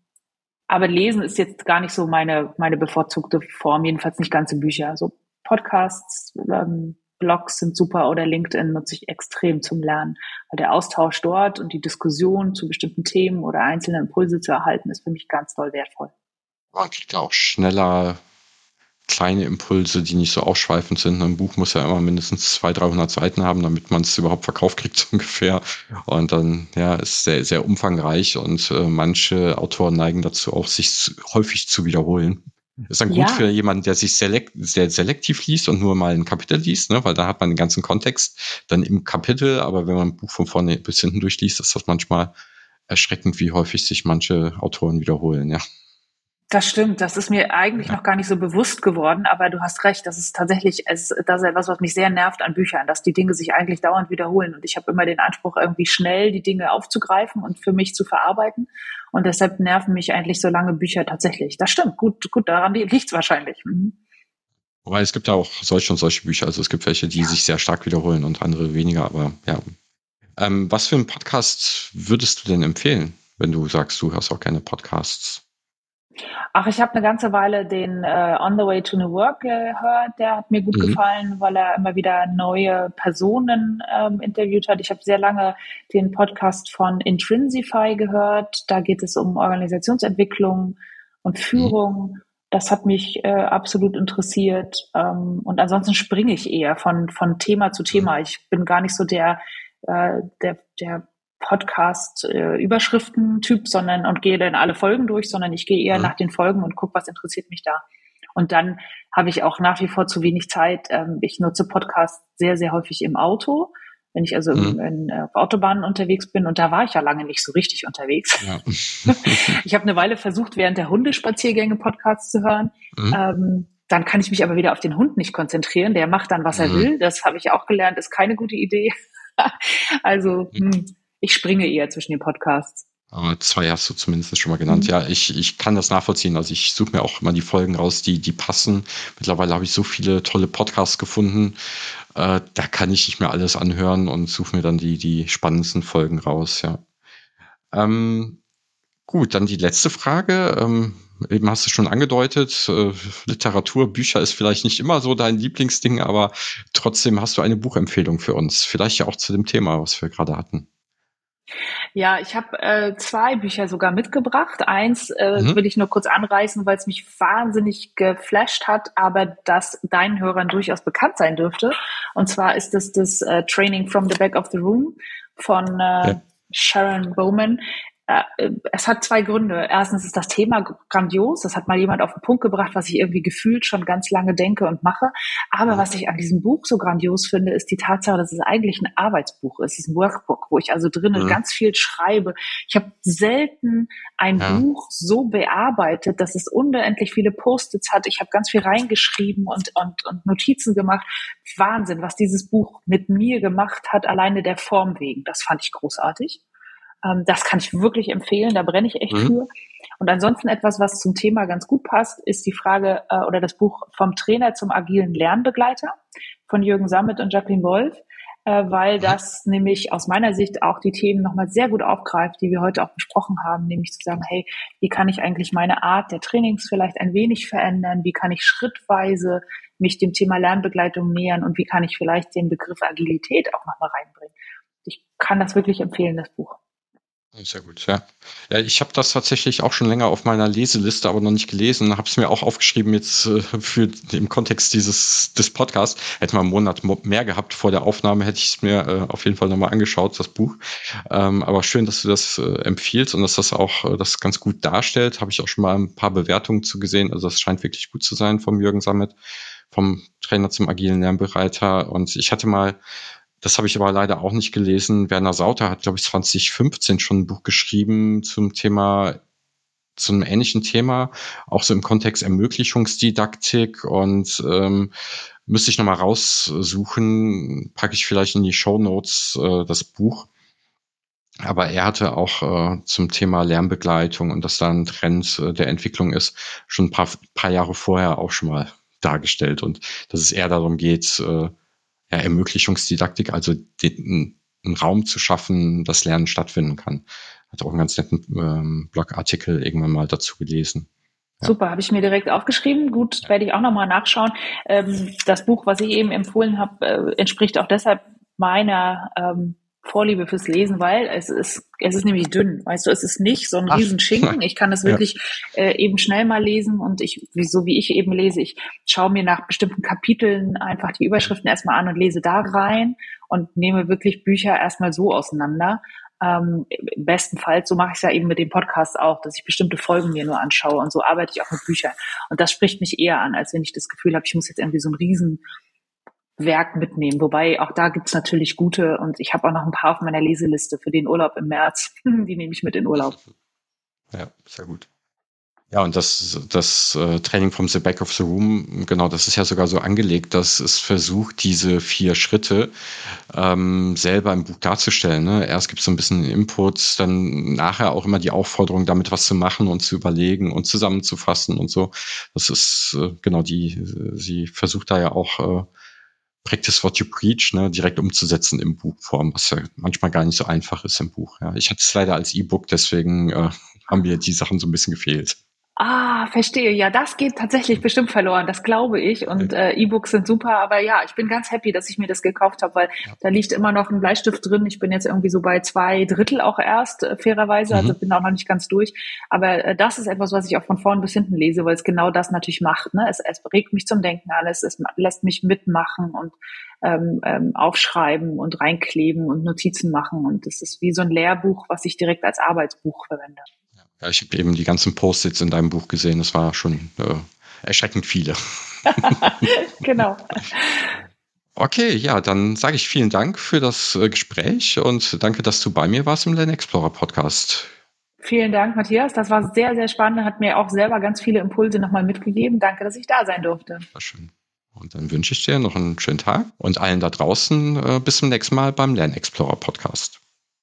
aber Lesen ist jetzt gar nicht so meine, meine bevorzugte Form, jedenfalls nicht ganze Bücher. Also Podcasts, ähm, Blogs sind super oder LinkedIn nutze ich extrem zum Lernen, weil der Austausch dort und die Diskussion zu bestimmten Themen oder einzelne Impulse zu erhalten, ist für mich ganz toll wertvoll. Man kriegt auch schneller kleine Impulse, die nicht so ausschweifend sind. Ein Buch muss ja immer mindestens 200, 300 Seiten haben, damit man es überhaupt verkauft kriegt, ungefähr. Und dann, ja, ist sehr, sehr umfangreich und äh, manche Autoren neigen dazu auch, sich zu, häufig zu wiederholen. Ist dann gut ja. für jemanden, der sich selekt, sehr selektiv liest und nur mal ein Kapitel liest, ne? weil da hat man den ganzen Kontext dann im Kapitel, aber wenn man ein Buch von vorne bis hinten durchliest, ist das manchmal erschreckend, wie häufig sich manche Autoren wiederholen, ja. Das stimmt, das ist mir eigentlich ja. noch gar nicht so bewusst geworden, aber du hast recht, das ist tatsächlich, es, das ist etwas, was mich sehr nervt an Büchern, dass die Dinge sich eigentlich dauernd wiederholen und ich habe immer den Anspruch, irgendwie schnell die Dinge aufzugreifen und für mich zu verarbeiten und deshalb nerven mich eigentlich so lange Bücher tatsächlich. Das stimmt, gut, gut, daran liegt's wahrscheinlich. Mhm. Wobei es gibt ja auch solche und solche Bücher, also es gibt welche, die ja. sich sehr stark wiederholen und andere weniger, aber ja. Ähm, was für einen Podcast würdest du denn empfehlen, wenn du sagst, du hörst auch keine Podcasts? Ach, ich habe eine ganze Weile den äh, On the Way to New Work gehört. Der hat mir gut mhm. gefallen, weil er immer wieder neue Personen ähm, interviewt hat. Ich habe sehr lange den Podcast von Intrinsify gehört. Da geht es um Organisationsentwicklung und mhm. Führung. Mhm. Das hat mich äh, absolut interessiert. Ähm, und ansonsten springe ich eher von, von Thema zu Thema. Mhm. Ich bin gar nicht so der, äh, der, der Podcast-Überschriften-Typ, sondern und gehe dann alle Folgen durch, sondern ich gehe eher mhm. nach den Folgen und gucke, was interessiert mich da. Und dann habe ich auch nach wie vor zu wenig Zeit. Ähm, ich nutze Podcasts sehr, sehr häufig im Auto, wenn ich also mhm. in, in, auf Autobahnen unterwegs bin. Und da war ich ja lange nicht so richtig unterwegs. Ja. ich habe eine Weile versucht, während der Hundespaziergänge Podcasts zu hören. Mhm. Ähm, dann kann ich mich aber wieder auf den Hund nicht konzentrieren. Der macht dann, was er mhm. will. Das habe ich auch gelernt, ist keine gute Idee. also hm, ich springe eher zwischen den Podcasts. Aber zwei hast du zumindest schon mal genannt. Mhm. Ja, ich, ich kann das nachvollziehen. Also ich suche mir auch immer die Folgen raus, die, die passen. Mittlerweile habe ich so viele tolle Podcasts gefunden. Äh, da kann ich nicht mehr alles anhören und suche mir dann die, die spannendsten Folgen raus, ja. Ähm, gut, dann die letzte Frage. Ähm, eben hast du schon angedeutet, äh, Literatur, Bücher ist vielleicht nicht immer so dein Lieblingsding, aber trotzdem hast du eine Buchempfehlung für uns. Vielleicht ja auch zu dem Thema, was wir gerade hatten. Ja, ich habe äh, zwei Bücher sogar mitgebracht. Eins äh, mhm. will ich nur kurz anreißen, weil es mich wahnsinnig geflasht hat, aber das deinen Hörern durchaus bekannt sein dürfte. Und zwar ist es das äh, Training from the Back of the Room von äh, ja. Sharon Bowman. Äh, es hat zwei Gründe. Erstens ist das Thema grandios. Das hat mal jemand auf den Punkt gebracht, was ich irgendwie gefühlt schon ganz lange denke und mache. Aber was ich an diesem Buch so grandios finde, ist die Tatsache, dass es eigentlich ein Arbeitsbuch ist. Es ist ein Workbook, wo ich also drinnen mhm. ganz viel schreibe. Ich habe selten ein ja. Buch so bearbeitet, dass es unendlich viele Post-its hat. Ich habe ganz viel reingeschrieben und, und, und Notizen gemacht. Wahnsinn, was dieses Buch mit mir gemacht hat, alleine der Form wegen. Das fand ich großartig. Ähm, das kann ich wirklich empfehlen, da brenne ich echt mhm. für. Und ansonsten etwas, was zum Thema ganz gut passt, ist die Frage äh, oder das Buch vom Trainer zum agilen Lernbegleiter von Jürgen Sammet und Jacqueline Wolf, äh, weil mhm. das nämlich aus meiner Sicht auch die Themen nochmal sehr gut aufgreift, die wir heute auch besprochen haben, nämlich zu sagen, hey, wie kann ich eigentlich meine Art der Trainings vielleicht ein wenig verändern? Wie kann ich schrittweise mich dem Thema Lernbegleitung nähern und wie kann ich vielleicht den Begriff Agilität auch nochmal reinbringen? Ich kann das wirklich empfehlen, das Buch. Sehr gut, ja. Ja, ich habe das tatsächlich auch schon länger auf meiner Leseliste, aber noch nicht gelesen. Habe es mir auch aufgeschrieben jetzt äh, für im Kontext dieses des Podcasts. Hätte mal einen Monat mehr gehabt vor der Aufnahme, hätte ich es mir äh, auf jeden Fall nochmal angeschaut, das Buch. Ähm, aber schön, dass du das äh, empfiehlst und dass das auch äh, das ganz gut darstellt. Habe ich auch schon mal ein paar Bewertungen zu gesehen. Also das scheint wirklich gut zu sein vom Jürgen Sammet, vom Trainer zum agilen Lernbereiter. Und ich hatte mal das habe ich aber leider auch nicht gelesen. Werner Sauter hat, glaube ich, 2015 schon ein Buch geschrieben zum Thema, zu einem ähnlichen Thema, auch so im Kontext Ermöglichungsdidaktik und ähm, müsste ich nochmal raussuchen, packe ich vielleicht in die Show Notes äh, das Buch. Aber er hatte auch äh, zum Thema Lernbegleitung und dass da ein Trend äh, der Entwicklung ist, schon ein paar, paar Jahre vorher auch schon mal dargestellt und dass es eher darum geht, äh, ja, Ermöglichungsdidaktik, also den, einen Raum zu schaffen, dass Lernen stattfinden kann. Hat auch einen ganz netten ähm, Blogartikel irgendwann mal dazu gelesen. Ja. Super, habe ich mir direkt aufgeschrieben. Gut, werde ich auch nochmal nachschauen. Ähm, das Buch, was ich eben empfohlen habe, äh, entspricht auch deshalb meiner ähm, Vorliebe fürs Lesen, weil es ist, es ist nämlich dünn. Weißt du, es ist nicht so ein Ach, Riesenschinken. Ich kann das wirklich ja. äh, eben schnell mal lesen und ich, so wie ich eben lese, ich schaue mir nach bestimmten Kapiteln einfach die Überschriften erstmal an und lese da rein und nehme wirklich Bücher erstmal so auseinander. Ähm, bestenfalls, so mache ich es ja eben mit dem Podcast auch, dass ich bestimmte Folgen mir nur anschaue und so arbeite ich auch mit Büchern. Und das spricht mich eher an, als wenn ich das Gefühl habe, ich muss jetzt irgendwie so ein riesen Werk mitnehmen. Wobei auch da gibt's natürlich gute und ich habe auch noch ein paar auf meiner Leseliste für den Urlaub im März. Die nehme ich mit in Urlaub. Ja, sehr gut. Ja, und das, das äh, Training vom The Back of the Room, genau, das ist ja sogar so angelegt, dass es versucht, diese vier Schritte ähm, selber im Buch darzustellen. Ne? Erst gibt es so ein bisschen Input, dann nachher auch immer die Aufforderung, damit was zu machen und zu überlegen und zusammenzufassen und so. Das ist äh, genau die, sie versucht da ja auch äh, Practice what you preach, ne, direkt umzusetzen im Buchform, was ja manchmal gar nicht so einfach ist im Buch. Ja. Ich hatte es leider als E-Book, deswegen äh, haben mir die Sachen so ein bisschen gefehlt. Ah, verstehe. Ja, das geht tatsächlich bestimmt verloren. Das glaube ich. Und äh, E-Books sind super. Aber ja, ich bin ganz happy, dass ich mir das gekauft habe, weil ja. da liegt immer noch ein Bleistift drin. Ich bin jetzt irgendwie so bei zwei Drittel auch erst, äh, fairerweise. Also mhm. Also bin auch noch nicht ganz durch. Aber äh, das ist etwas, was ich auch von vorn bis hinten lese, weil es genau das natürlich macht. Ne? Es, es regt mich zum Denken alles. Es lässt mich mitmachen und ähm, ähm, aufschreiben und reinkleben und Notizen machen. Und das ist wie so ein Lehrbuch, was ich direkt als Arbeitsbuch verwende. Ja, ich habe eben die ganzen Post-its in deinem Buch gesehen. Das war schon äh, erschreckend viele. genau. Okay, ja, dann sage ich vielen Dank für das äh, Gespräch und danke, dass du bei mir warst im Lern Explorer Podcast. Vielen Dank, Matthias. Das war sehr, sehr spannend. Hat mir auch selber ganz viele Impulse nochmal mitgegeben. Danke, dass ich da sein durfte. War schön. Und dann wünsche ich dir noch einen schönen Tag und allen da draußen äh, bis zum nächsten Mal beim Lern Explorer Podcast.